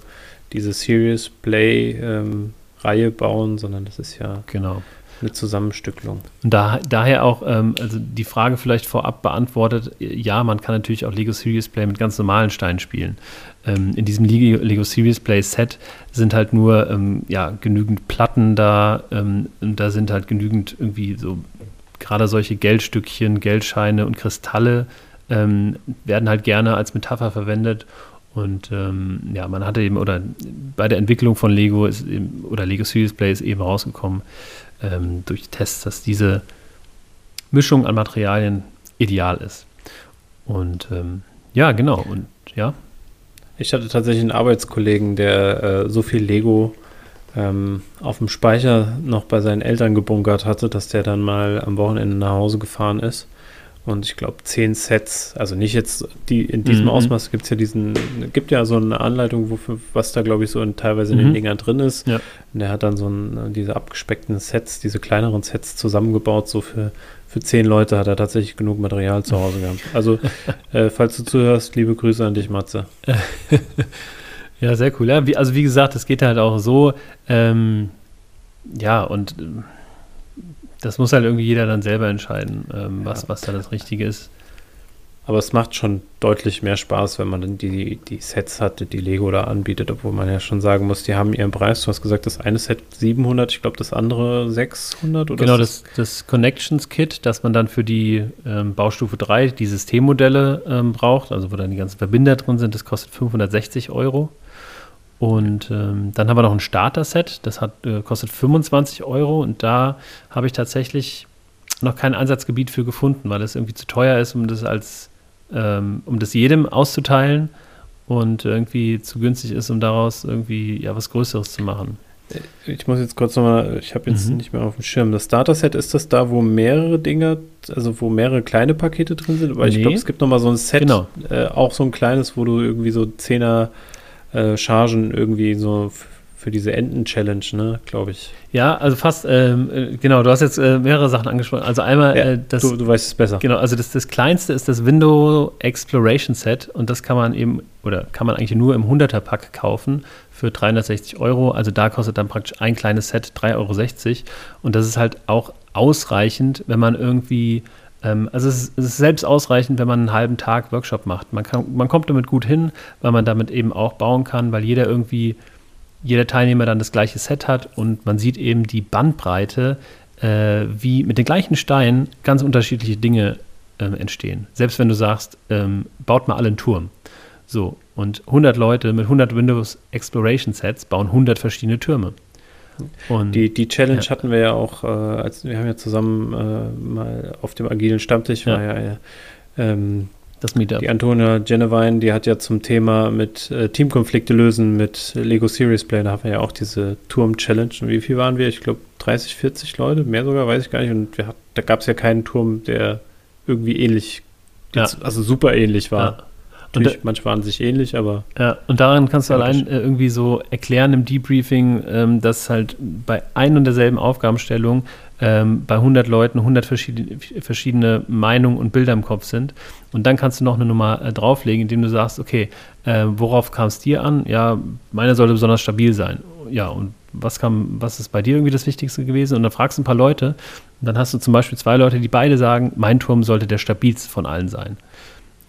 diese Serious Play ähm, Reihe bauen, sondern das ist ja genau. eine Zusammenstückelung. Und da, daher auch, ähm, also die Frage vielleicht vorab beantwortet, ja, man kann natürlich auch Lego Serious Play mit ganz normalen Steinen spielen. Ähm, in diesem Lego, Lego Serious Play Set sind halt nur ähm, ja, genügend Platten da ähm, da sind halt genügend irgendwie so gerade solche Geldstückchen, Geldscheine und Kristalle ähm, werden halt gerne als Metapher verwendet und ähm, ja, man hatte eben, oder bei der Entwicklung von Lego ist eben, oder Lego Serious Play ist eben rausgekommen ähm, durch Tests, dass diese Mischung an Materialien ideal ist. Und ähm, ja, genau. Und ja. Ich hatte tatsächlich einen Arbeitskollegen, der äh, so viel Lego ähm, auf dem Speicher noch bei seinen Eltern gebunkert hatte, dass der dann mal am Wochenende nach Hause gefahren ist und ich glaube zehn Sets, also nicht jetzt die in diesem mhm. Ausmaß gibt es ja diesen, gibt ja so eine Anleitung, wofür, was da glaube ich so in, teilweise in den mhm. Dingern drin ist. Ja. Und der hat dann so ein, diese abgespeckten Sets, diese kleineren Sets zusammengebaut, so für, für zehn Leute hat er tatsächlich genug Material zu Hause gehabt. Also, <laughs> äh, falls du zuhörst, liebe Grüße an dich, Matze. <laughs> ja, sehr cool. Ja, wie, also wie gesagt, es geht halt auch so, ähm, ja, und das muss halt irgendwie jeder dann selber entscheiden, ähm, was, ja. was da das Richtige ist. Aber es macht schon deutlich mehr Spaß, wenn man dann die, die Sets hat, die Lego da anbietet, obwohl man ja schon sagen muss, die haben ihren Preis. Du hast gesagt, das eine Set 700, ich glaube das andere 600 oder Genau, das, das Connections Kit, das man dann für die ähm, Baustufe 3, die Systemmodelle ähm, braucht, also wo dann die ganzen Verbinder drin sind, das kostet 560 Euro. Und ähm, dann haben wir noch ein Starter-Set, das hat, äh, kostet 25 Euro und da habe ich tatsächlich noch kein Einsatzgebiet für gefunden, weil es irgendwie zu teuer ist, um das als ähm, um das jedem auszuteilen und irgendwie zu günstig ist, um daraus irgendwie ja was Größeres zu machen. Ich muss jetzt kurz nochmal, ich habe jetzt mhm. nicht mehr auf dem Schirm. Das Starter-Set, ist das da, wo mehrere Dinge, also wo mehrere kleine Pakete drin sind? Weil nee. ich glaube, es gibt nochmal so ein Set, genau. äh, auch so ein kleines, wo du irgendwie so Zehner äh, Chargen irgendwie so für diese Enten-Challenge, ne, glaube ich. Ja, also fast, ähm, äh, genau, du hast jetzt äh, mehrere Sachen angesprochen. Also einmal ja, äh, das. Du, du, weißt es besser. Genau, also das, das kleinste ist das Window Exploration Set und das kann man eben, oder kann man eigentlich nur im 100er-Pack kaufen für 360 Euro. Also da kostet dann praktisch ein kleines Set 3,60 Euro. Und das ist halt auch ausreichend, wenn man irgendwie ähm, also es ist, es ist, selbst ausreichend, wenn man einen halben Tag Workshop macht. Man, kann, man kommt damit gut hin, weil man damit eben auch bauen kann, weil jeder irgendwie, jeder Teilnehmer dann das gleiche Set hat und man sieht eben die Bandbreite, äh, wie mit den gleichen Steinen ganz unterschiedliche Dinge äh, entstehen. Selbst wenn du sagst, ähm, baut mal alle einen Turm. So, und 100 Leute mit 100 Windows Exploration Sets bauen 100 verschiedene Türme. Und, die, die Challenge ja. hatten wir ja auch, äh, als wir haben ja zusammen äh, mal auf dem agilen Stammtisch, ja. war ja ähm, das Meetup. Die Antonia Genevine, die hat ja zum Thema mit äh, Teamkonflikte lösen mit Lego Series Play, da haben wir ja auch diese Turm-Challenge. Und wie viel waren wir? Ich glaube 30, 40 Leute, mehr sogar, weiß ich gar nicht. Und wir, da gab es ja keinen Turm, der irgendwie ähnlich, ja. also super ähnlich war. Ja. Natürlich, und, manche waren sich ähnlich, aber. Ja, und daran kannst du allein äh, irgendwie so erklären im Debriefing, ähm, dass halt bei ein und derselben Aufgabenstellung ähm, bei 100 Leuten 100 verschiedene, verschiedene Meinungen und Bilder im Kopf sind. Und dann kannst du noch eine Nummer äh, drauflegen, indem du sagst, okay, äh, worauf kam es dir an? Ja, meine sollte besonders stabil sein. Ja, und was kam, was ist bei dir irgendwie das Wichtigste gewesen? Und dann fragst du ein paar Leute. Und dann hast du zum Beispiel zwei Leute, die beide sagen, mein Turm sollte der stabilste von allen sein.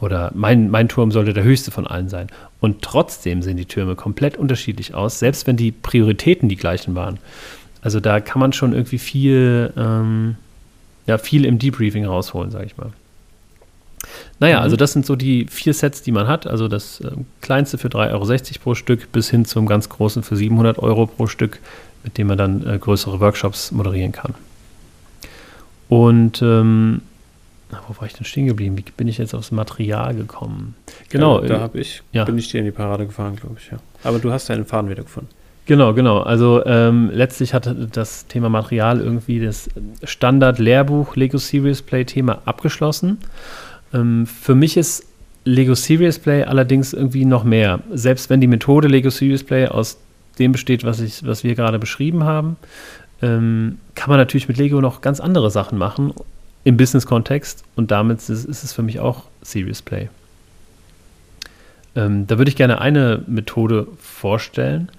Oder mein, mein Turm sollte der höchste von allen sein. Und trotzdem sehen die Türme komplett unterschiedlich aus, selbst wenn die Prioritäten die gleichen waren. Also da kann man schon irgendwie viel, ähm, ja, viel im Debriefing rausholen, sage ich mal. Naja, mhm. also das sind so die vier Sets, die man hat. Also das äh, kleinste für 3,60 Euro pro Stück bis hin zum ganz großen für 700 Euro pro Stück, mit dem man dann äh, größere Workshops moderieren kann. Und ähm, wo war ich denn stehen geblieben? Wie bin ich jetzt aufs Material gekommen? Genau. Ja, da habe ich, ja. bin ich dir in die Parade gefahren, glaube ich, ja. Aber du hast deinen Faden wieder gefunden. Genau, genau. Also ähm, letztlich hat das Thema Material irgendwie das Standard-Lehrbuch Lego Serious Play-Thema abgeschlossen. Ähm, für mich ist Lego Serious Play allerdings irgendwie noch mehr. Selbst wenn die Methode Lego Serious Play aus dem besteht, was, ich, was wir gerade beschrieben haben, ähm, kann man natürlich mit Lego noch ganz andere Sachen machen im Business-Kontext und damit ist, ist, es für mich auch Serious Play. Ähm, da würde ich gerne eine Methode vorstellen.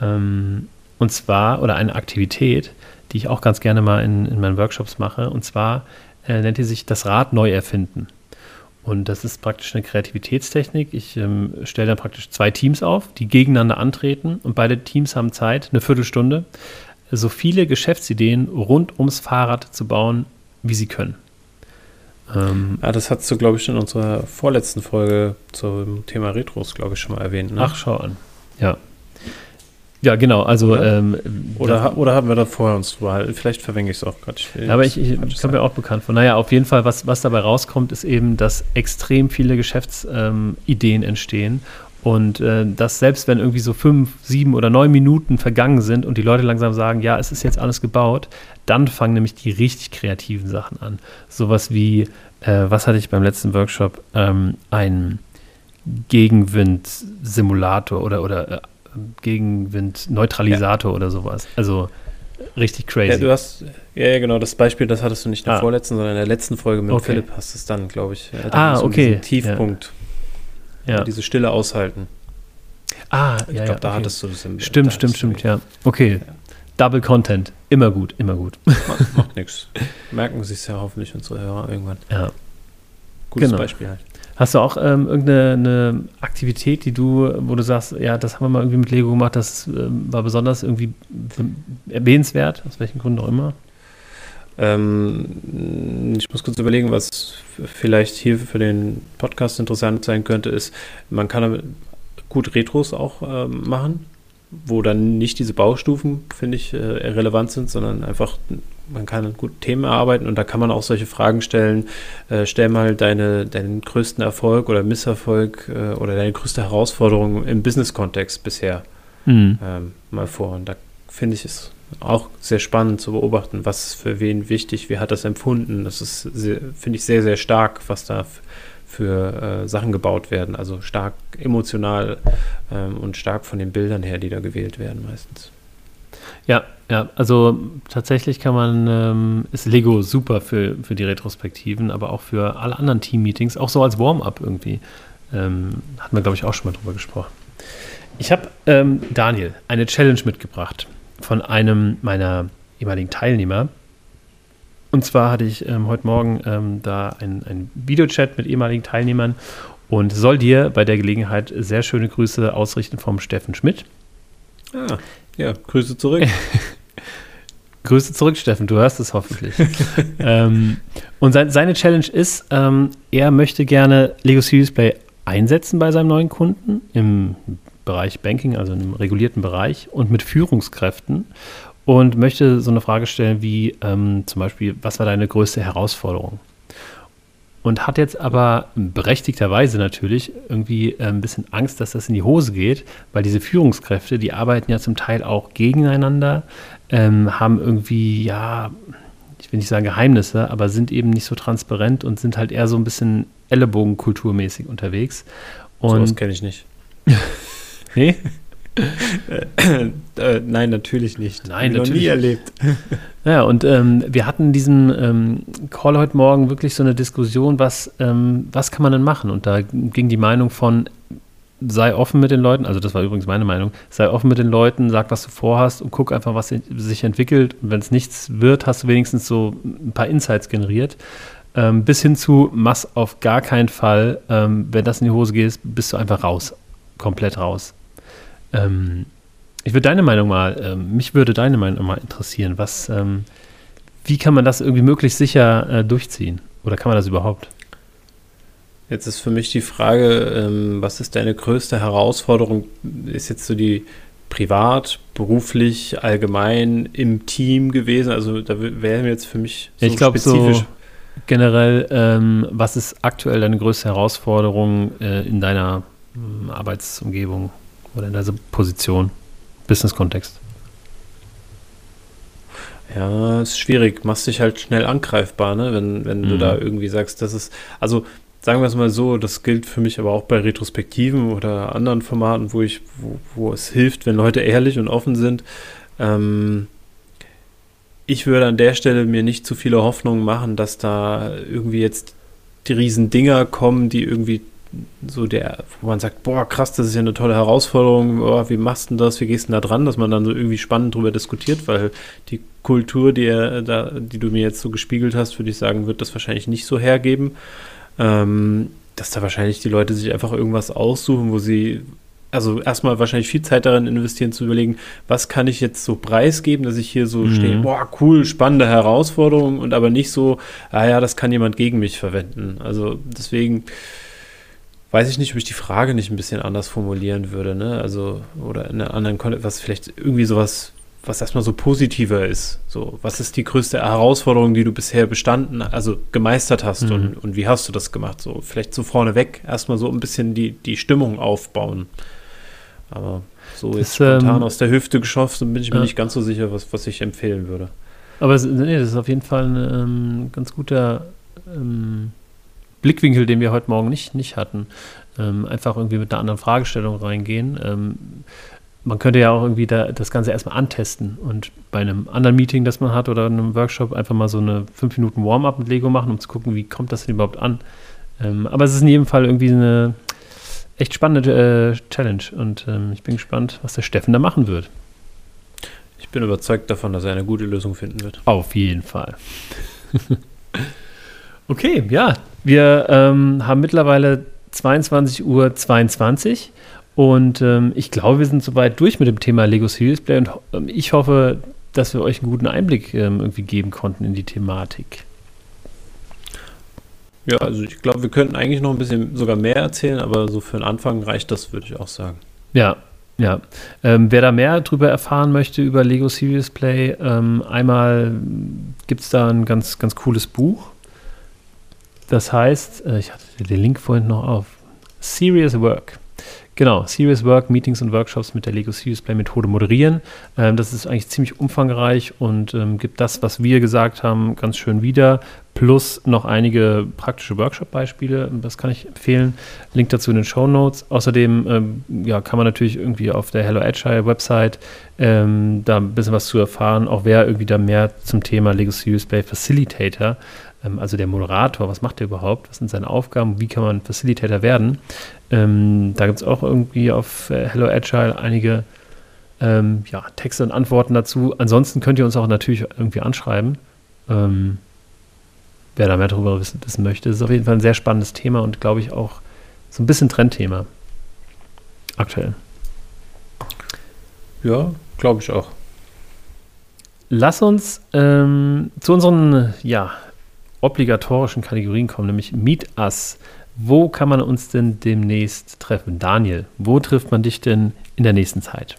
Ähm, und zwar, oder eine Aktivität, die ich auch ganz gerne mal in, in meinen Workshops mache. Und zwar äh, nennt die sich das Rad neu erfinden. Und das ist praktisch eine Kreativitätstechnik. Ich ähm, stelle dann praktisch zwei Teams auf, die gegeneinander antreten. Und beide Teams haben Zeit, eine Viertelstunde, so viele Geschäftsideen rund ums Fahrrad zu bauen, wie sie können. Ähm, ah, das hast du, glaube ich, in unserer vorletzten Folge zum Thema Retros, glaube ich, schon mal erwähnt. Ne? Ach, schau an. Ja. Ja, genau. Also oder, ähm, oder, oder, haben wir da vorher uns drüber Vielleicht verwenge ich es auch gerade. Aber ich, ich, komme mir auch bekannt von. Naja, auf jeden Fall, was, was dabei rauskommt, ist eben, dass extrem viele Geschäftsideen ähm, entstehen. Und äh, dass selbst wenn irgendwie so fünf, sieben oder neun Minuten vergangen sind und die Leute langsam sagen, ja, es ist jetzt alles gebaut, dann fangen nämlich die richtig kreativen Sachen an. Sowas wie, äh, was hatte ich beim letzten Workshop? Ähm, ein Gegenwind-Simulator oder, oder äh, Gegenwind-Neutralisator ja. oder sowas. Also richtig crazy. Ja, du hast, ja, genau, das Beispiel, das hattest du nicht in der ah. vorletzten, sondern in der letzten Folge mit okay. Philipp hast du es dann, glaube ich. ah, okay. Um Tiefpunkt. Ja. ja. Diese Stille aushalten. Ah, ich ja. Ich glaube, da okay. hattest du das im Stimmt, stimmt, stimmt, ja. Okay. Double Content. Immer gut, immer gut. Macht, <laughs> macht nichts. Merken sich ja hoffentlich unsere Hörer irgendwann. Ja. Gutes genau. Beispiel halt. Hast du auch ähm, irgendeine Aktivität, die du, wo du sagst, ja, das haben wir mal irgendwie mit Lego gemacht, das ähm, war besonders irgendwie erwähnenswert, aus welchen Gründen auch immer? Ähm, ich muss kurz überlegen, was vielleicht hier für den Podcast interessant sein könnte, ist, man kann gut Retros auch äh, machen wo dann nicht diese Baustufen, finde ich, äh, relevant sind, sondern einfach, man kann gut Themen erarbeiten und da kann man auch solche Fragen stellen. Äh, stell mal deine, deinen größten Erfolg oder Misserfolg äh, oder deine größte Herausforderung im Business-Kontext bisher mhm. ähm, mal vor. Und da finde ich es auch sehr spannend zu beobachten, was für wen wichtig, wie hat das empfunden. Das ist, finde ich, sehr, sehr stark, was da für äh, Sachen gebaut werden. Also stark emotional ähm, und stark von den Bildern her, die da gewählt werden meistens. Ja, ja, also tatsächlich kann man, ähm, ist Lego super für, für die Retrospektiven, aber auch für alle anderen Team-Meetings, auch so als Warm-up irgendwie. Ähm, hatten wir, glaube ich, auch schon mal drüber gesprochen. Ich habe ähm, Daniel eine Challenge mitgebracht von einem meiner ehemaligen Teilnehmer. Und zwar hatte ich ähm, heute Morgen ähm, da einen Videochat mit ehemaligen Teilnehmern und soll dir bei der Gelegenheit sehr schöne Grüße ausrichten vom Steffen Schmidt. Ah, ja, Grüße zurück. <laughs> Grüße zurück, Steffen, du hörst es hoffentlich. <laughs> ähm, und sein, seine Challenge ist, ähm, er möchte gerne Lego Serious Play einsetzen bei seinem neuen Kunden im Bereich Banking, also im regulierten Bereich und mit Führungskräften und möchte so eine Frage stellen wie ähm, zum Beispiel, was war deine größte Herausforderung? Und hat jetzt aber berechtigterweise natürlich irgendwie äh, ein bisschen Angst, dass das in die Hose geht, weil diese Führungskräfte, die arbeiten ja zum Teil auch gegeneinander, ähm, haben irgendwie, ja, ich will nicht sagen Geheimnisse, aber sind eben nicht so transparent und sind halt eher so ein bisschen Ellenbogenkulturmäßig unterwegs. Und das kenne ich nicht. <laughs> <laughs> nee? Äh, äh, nein, natürlich nicht. Nein, natürlich. noch nie erlebt. <laughs> Ja, und ähm, wir hatten diesen ähm, Call heute Morgen wirklich so eine Diskussion, was, ähm, was kann man denn machen? Und da ging die Meinung von, sei offen mit den Leuten, also das war übrigens meine Meinung, sei offen mit den Leuten, sag, was du vorhast und guck einfach, was sich entwickelt. Und wenn es nichts wird, hast du wenigstens so ein paar Insights generiert. Ähm, bis hin zu, mach auf gar keinen Fall, ähm, wenn das in die Hose geht, bist du einfach raus. Komplett raus. Ähm, ich würde deine Meinung mal, ähm, mich würde deine Meinung mal interessieren. Was, ähm, wie kann man das irgendwie möglichst sicher äh, durchziehen? Oder kann man das überhaupt? Jetzt ist für mich die Frage, ähm, was ist deine größte Herausforderung? Ist jetzt so die privat, beruflich, allgemein im Team gewesen? Also da wäre jetzt für mich so ich glaube so generell, ähm, was ist aktuell deine größte Herausforderung äh, in deiner äh, Arbeitsumgebung? Oder in dieser Position, Business-Kontext? Ja, ist schwierig. Machst dich halt schnell angreifbar, ne? wenn, wenn mhm. du da irgendwie sagst, das ist, also sagen wir es mal so, das gilt für mich aber auch bei Retrospektiven oder anderen Formaten, wo ich, wo, wo es hilft, wenn Leute ehrlich und offen sind. Ähm, ich würde an der Stelle mir nicht zu viele Hoffnungen machen, dass da irgendwie jetzt die riesen Dinger kommen, die irgendwie so der, wo man sagt, boah, krass, das ist ja eine tolle Herausforderung, boah, wie machst du das, wie gehst du da dran, dass man dann so irgendwie spannend drüber diskutiert, weil die Kultur, die, da, die du mir jetzt so gespiegelt hast, würde ich sagen, wird das wahrscheinlich nicht so hergeben. Ähm, dass da wahrscheinlich die Leute sich einfach irgendwas aussuchen, wo sie also erstmal wahrscheinlich viel Zeit darin investieren zu überlegen, was kann ich jetzt so preisgeben, dass ich hier so mhm. stehe, boah, cool, spannende Herausforderung und aber nicht so, ah ja, das kann jemand gegen mich verwenden. Also deswegen weiß ich nicht, ob ich die Frage nicht ein bisschen anders formulieren würde, ne? Also, oder in einer anderen Kontext, was vielleicht irgendwie sowas, was erstmal so positiver ist. So, was ist die größte Herausforderung, die du bisher bestanden, also gemeistert hast mhm. und, und wie hast du das gemacht? So, vielleicht so vorneweg erstmal so ein bisschen die, die Stimmung aufbauen. Aber so das, jetzt spontan ähm, aus der Hüfte geschossen, bin ich mir ja. nicht ganz so sicher, was, was ich empfehlen würde. Aber es, nee, das ist auf jeden Fall ein ähm, ganz guter ähm, Blickwinkel, den wir heute Morgen nicht, nicht hatten. Ähm, einfach irgendwie mit einer anderen Fragestellung reingehen. Ähm, man könnte ja auch irgendwie da, das Ganze erstmal antesten und bei einem anderen Meeting, das man hat oder einem Workshop einfach mal so eine 5 Minuten Warm-up mit Lego machen, um zu gucken, wie kommt das denn überhaupt an. Ähm, aber es ist in jedem Fall irgendwie eine echt spannende äh, Challenge und ähm, ich bin gespannt, was der Steffen da machen wird. Ich bin überzeugt davon, dass er eine gute Lösung finden wird. Auf jeden Fall. <laughs> okay, ja, wir ähm, haben mittlerweile 22.22 Uhr 22 und ähm, ich glaube, wir sind soweit durch mit dem Thema Lego Serious Play und ähm, ich hoffe, dass wir euch einen guten Einblick ähm, irgendwie geben konnten in die Thematik. Ja, also ich glaube, wir könnten eigentlich noch ein bisschen sogar mehr erzählen, aber so für den Anfang reicht das, würde ich auch sagen. Ja, ja. Ähm, wer da mehr darüber erfahren möchte über Lego Serious Play, ähm, einmal gibt es da ein ganz, ganz cooles Buch. Das heißt, äh, ich hatte den Link vorhin noch auf. Serious Work. Genau, Serious Work, Meetings und Workshops mit der Lego Serious Play Methode moderieren. Ähm, das ist eigentlich ziemlich umfangreich und ähm, gibt das, was wir gesagt haben, ganz schön wieder. Plus noch einige praktische Workshop-Beispiele. Das kann ich empfehlen. Link dazu in den Show Notes. Außerdem ähm, ja, kann man natürlich irgendwie auf der Hello Agile Website ähm, da ein bisschen was zu erfahren. Auch wer irgendwie da mehr zum Thema Lego Serious Play Facilitator also der Moderator, was macht er überhaupt, was sind seine Aufgaben, wie kann man Facilitator werden. Ähm, da gibt es auch irgendwie auf äh, Hello Agile einige ähm, ja, Texte und Antworten dazu. Ansonsten könnt ihr uns auch natürlich irgendwie anschreiben. Ähm, wer da mehr darüber wissen, wissen möchte. Das ist auf jeden Fall ein sehr spannendes Thema und glaube ich auch so ein bisschen Trendthema aktuell. Ja, glaube ich auch. Lass uns ähm, zu unseren ja, obligatorischen Kategorien kommen, nämlich Meet Us. Wo kann man uns denn demnächst treffen? Daniel, wo trifft man dich denn in der nächsten Zeit?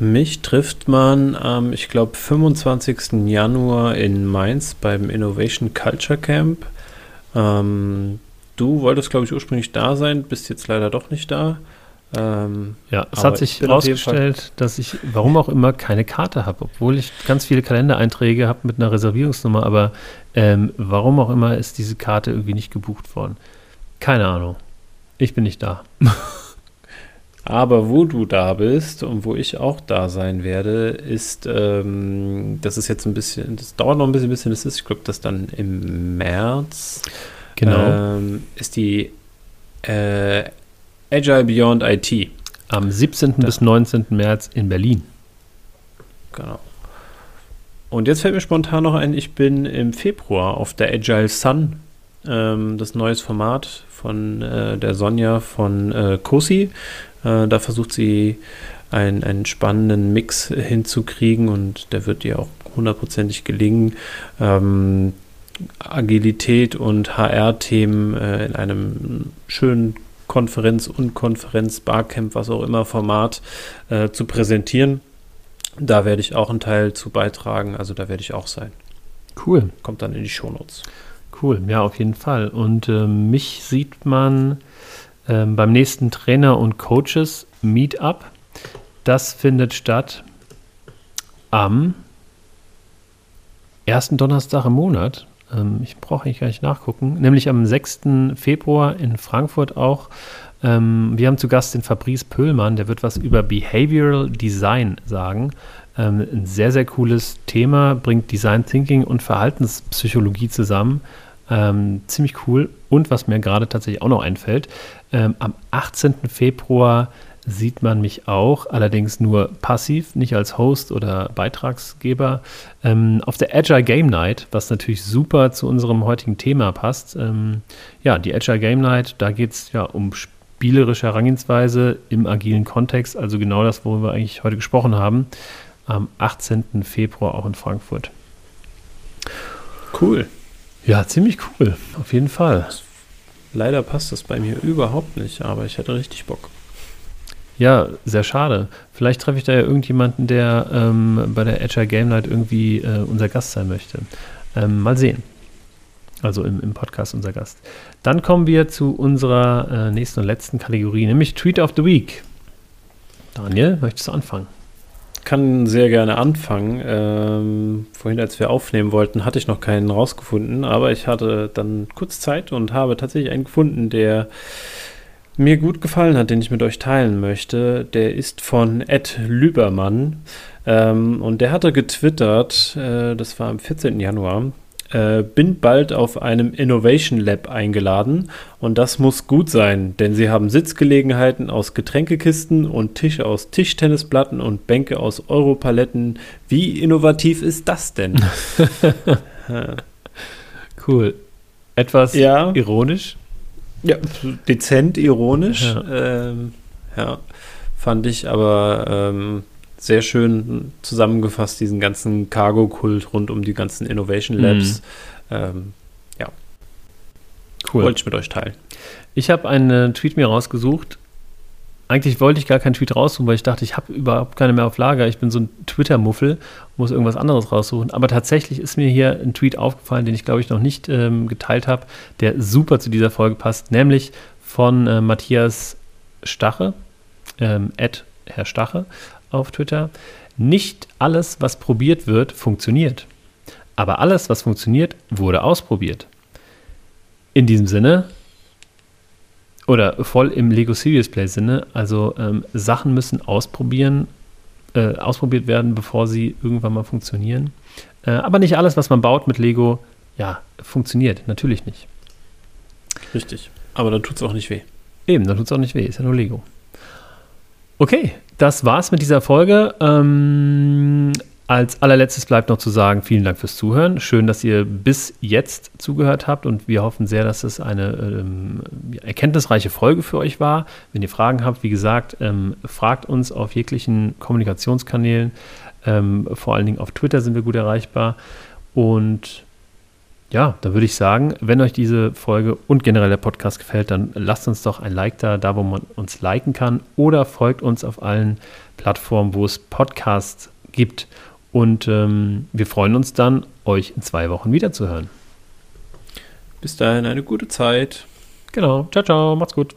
Mich trifft man am, ich glaube, 25. Januar in Mainz beim Innovation Culture Camp. Ähm, du wolltest, glaube ich, ursprünglich da sein, bist jetzt leider doch nicht da. Ähm, ja, es hat sich herausgestellt, dass ich, warum auch immer, keine Karte habe, obwohl ich ganz viele Kalendereinträge habe mit einer Reservierungsnummer, aber ähm, warum auch immer ist diese Karte irgendwie nicht gebucht worden. Keine Ahnung. Ich bin nicht da. <laughs> Aber wo du da bist und wo ich auch da sein werde, ist, ähm, das ist jetzt ein bisschen, das dauert noch ein bisschen, bisschen das ist, ich glaube, das dann im März. Genau. Ähm, ist die äh, Agile Beyond IT. Am 17. Da. bis 19. März in Berlin. Genau. Und jetzt fällt mir spontan noch ein, ich bin im Februar auf der Agile Sun, ähm, das neues Format von äh, der Sonja von äh, Kosi. Äh, da versucht sie einen, einen spannenden Mix hinzukriegen und der wird ihr auch hundertprozentig gelingen. Ähm, Agilität und HR-Themen äh, in einem schönen Konferenz, Unkonferenz, Barcamp, was auch immer Format äh, zu präsentieren. Da werde ich auch einen Teil zu beitragen, also da werde ich auch sein. Cool. Kommt dann in die Shownotes. Cool, ja, auf jeden Fall. Und äh, mich sieht man äh, beim nächsten Trainer- und Coaches Meetup. Das findet statt am ersten Donnerstag im Monat. Ähm, ich brauche eigentlich gar nicht nachgucken. Nämlich am 6. Februar in Frankfurt auch. Ähm, wir haben zu Gast den Fabrice Pöhlmann, der wird was über Behavioral Design sagen. Ähm, ein sehr, sehr cooles Thema, bringt Design Thinking und Verhaltenspsychologie zusammen. Ähm, ziemlich cool. Und was mir gerade tatsächlich auch noch einfällt, ähm, am 18. Februar sieht man mich auch, allerdings nur passiv, nicht als Host oder Beitragsgeber, ähm, auf der Agile Game Night, was natürlich super zu unserem heutigen Thema passt. Ähm, ja, die Agile Game Night, da geht es ja um spielerische Herangehensweise im agilen Kontext, also genau das, worüber wir eigentlich heute gesprochen haben, am 18. Februar auch in Frankfurt. Cool. Ja, ziemlich cool, auf jeden Fall. Leider passt das bei mir überhaupt nicht, aber ich hätte richtig Bock. Ja, sehr schade. Vielleicht treffe ich da ja irgendjemanden, der ähm, bei der Agile Game Night irgendwie äh, unser Gast sein möchte. Ähm, mal sehen. Also im, im, Podcast unser Gast. Dann kommen wir zu unserer äh, nächsten und letzten Kategorie, nämlich Tweet of the Week. Daniel, möchtest du anfangen? kann sehr gerne anfangen. Ähm, vorhin, als wir aufnehmen wollten, hatte ich noch keinen rausgefunden, aber ich hatte dann kurz Zeit und habe tatsächlich einen gefunden, der mir gut gefallen hat, den ich mit euch teilen möchte, der ist von Ed Lübermann. Ähm, und der hatte getwittert, äh, das war am 14. Januar, äh, bin bald auf einem Innovation Lab eingeladen und das muss gut sein, denn sie haben Sitzgelegenheiten aus Getränkekisten und Tische aus Tischtennisplatten und Bänke aus Europaletten. Wie innovativ ist das denn? <laughs> cool. Etwas ja. ironisch. Ja, dezent ironisch. Ja, ähm, ja fand ich aber ähm, sehr schön zusammengefasst, diesen ganzen Cargo-Kult rund um die ganzen Innovation Labs. Mhm. Ähm, ja. Cool. Wollte ich mit euch teilen. Ich habe einen Tweet mir rausgesucht. Eigentlich wollte ich gar keinen Tweet raussuchen, weil ich dachte, ich habe überhaupt keine mehr auf Lager. Ich bin so ein Twitter-Muffel, muss irgendwas anderes raussuchen. Aber tatsächlich ist mir hier ein Tweet aufgefallen, den ich glaube ich noch nicht ähm, geteilt habe, der super zu dieser Folge passt, nämlich von äh, Matthias Stache, ähm, Herr Stache auf Twitter. Nicht alles, was probiert wird, funktioniert. Aber alles, was funktioniert, wurde ausprobiert. In diesem Sinne, oder voll im Lego Serious Play Sinne, also ähm, Sachen müssen ausprobieren, äh, ausprobiert werden, bevor sie irgendwann mal funktionieren. Äh, aber nicht alles, was man baut mit Lego, ja, funktioniert. Natürlich nicht. Richtig. Aber dann tut es auch nicht weh. Eben, dann tut es auch nicht weh. Ist ja nur Lego. Okay, das war's mit dieser Folge. Ähm, als allerletztes bleibt noch zu sagen, vielen Dank fürs Zuhören. Schön, dass ihr bis jetzt zugehört habt und wir hoffen sehr, dass es eine ähm, erkenntnisreiche Folge für euch war. Wenn ihr Fragen habt, wie gesagt, ähm, fragt uns auf jeglichen Kommunikationskanälen. Ähm, vor allen Dingen auf Twitter sind wir gut erreichbar. Und ja, da würde ich sagen, wenn euch diese Folge und generell der Podcast gefällt, dann lasst uns doch ein Like da, da wo man uns liken kann oder folgt uns auf allen Plattformen, wo es Podcasts gibt. Und ähm, wir freuen uns dann, euch in zwei Wochen wiederzuhören. Bis dahin eine gute Zeit. Genau. Ciao, ciao. Macht's gut.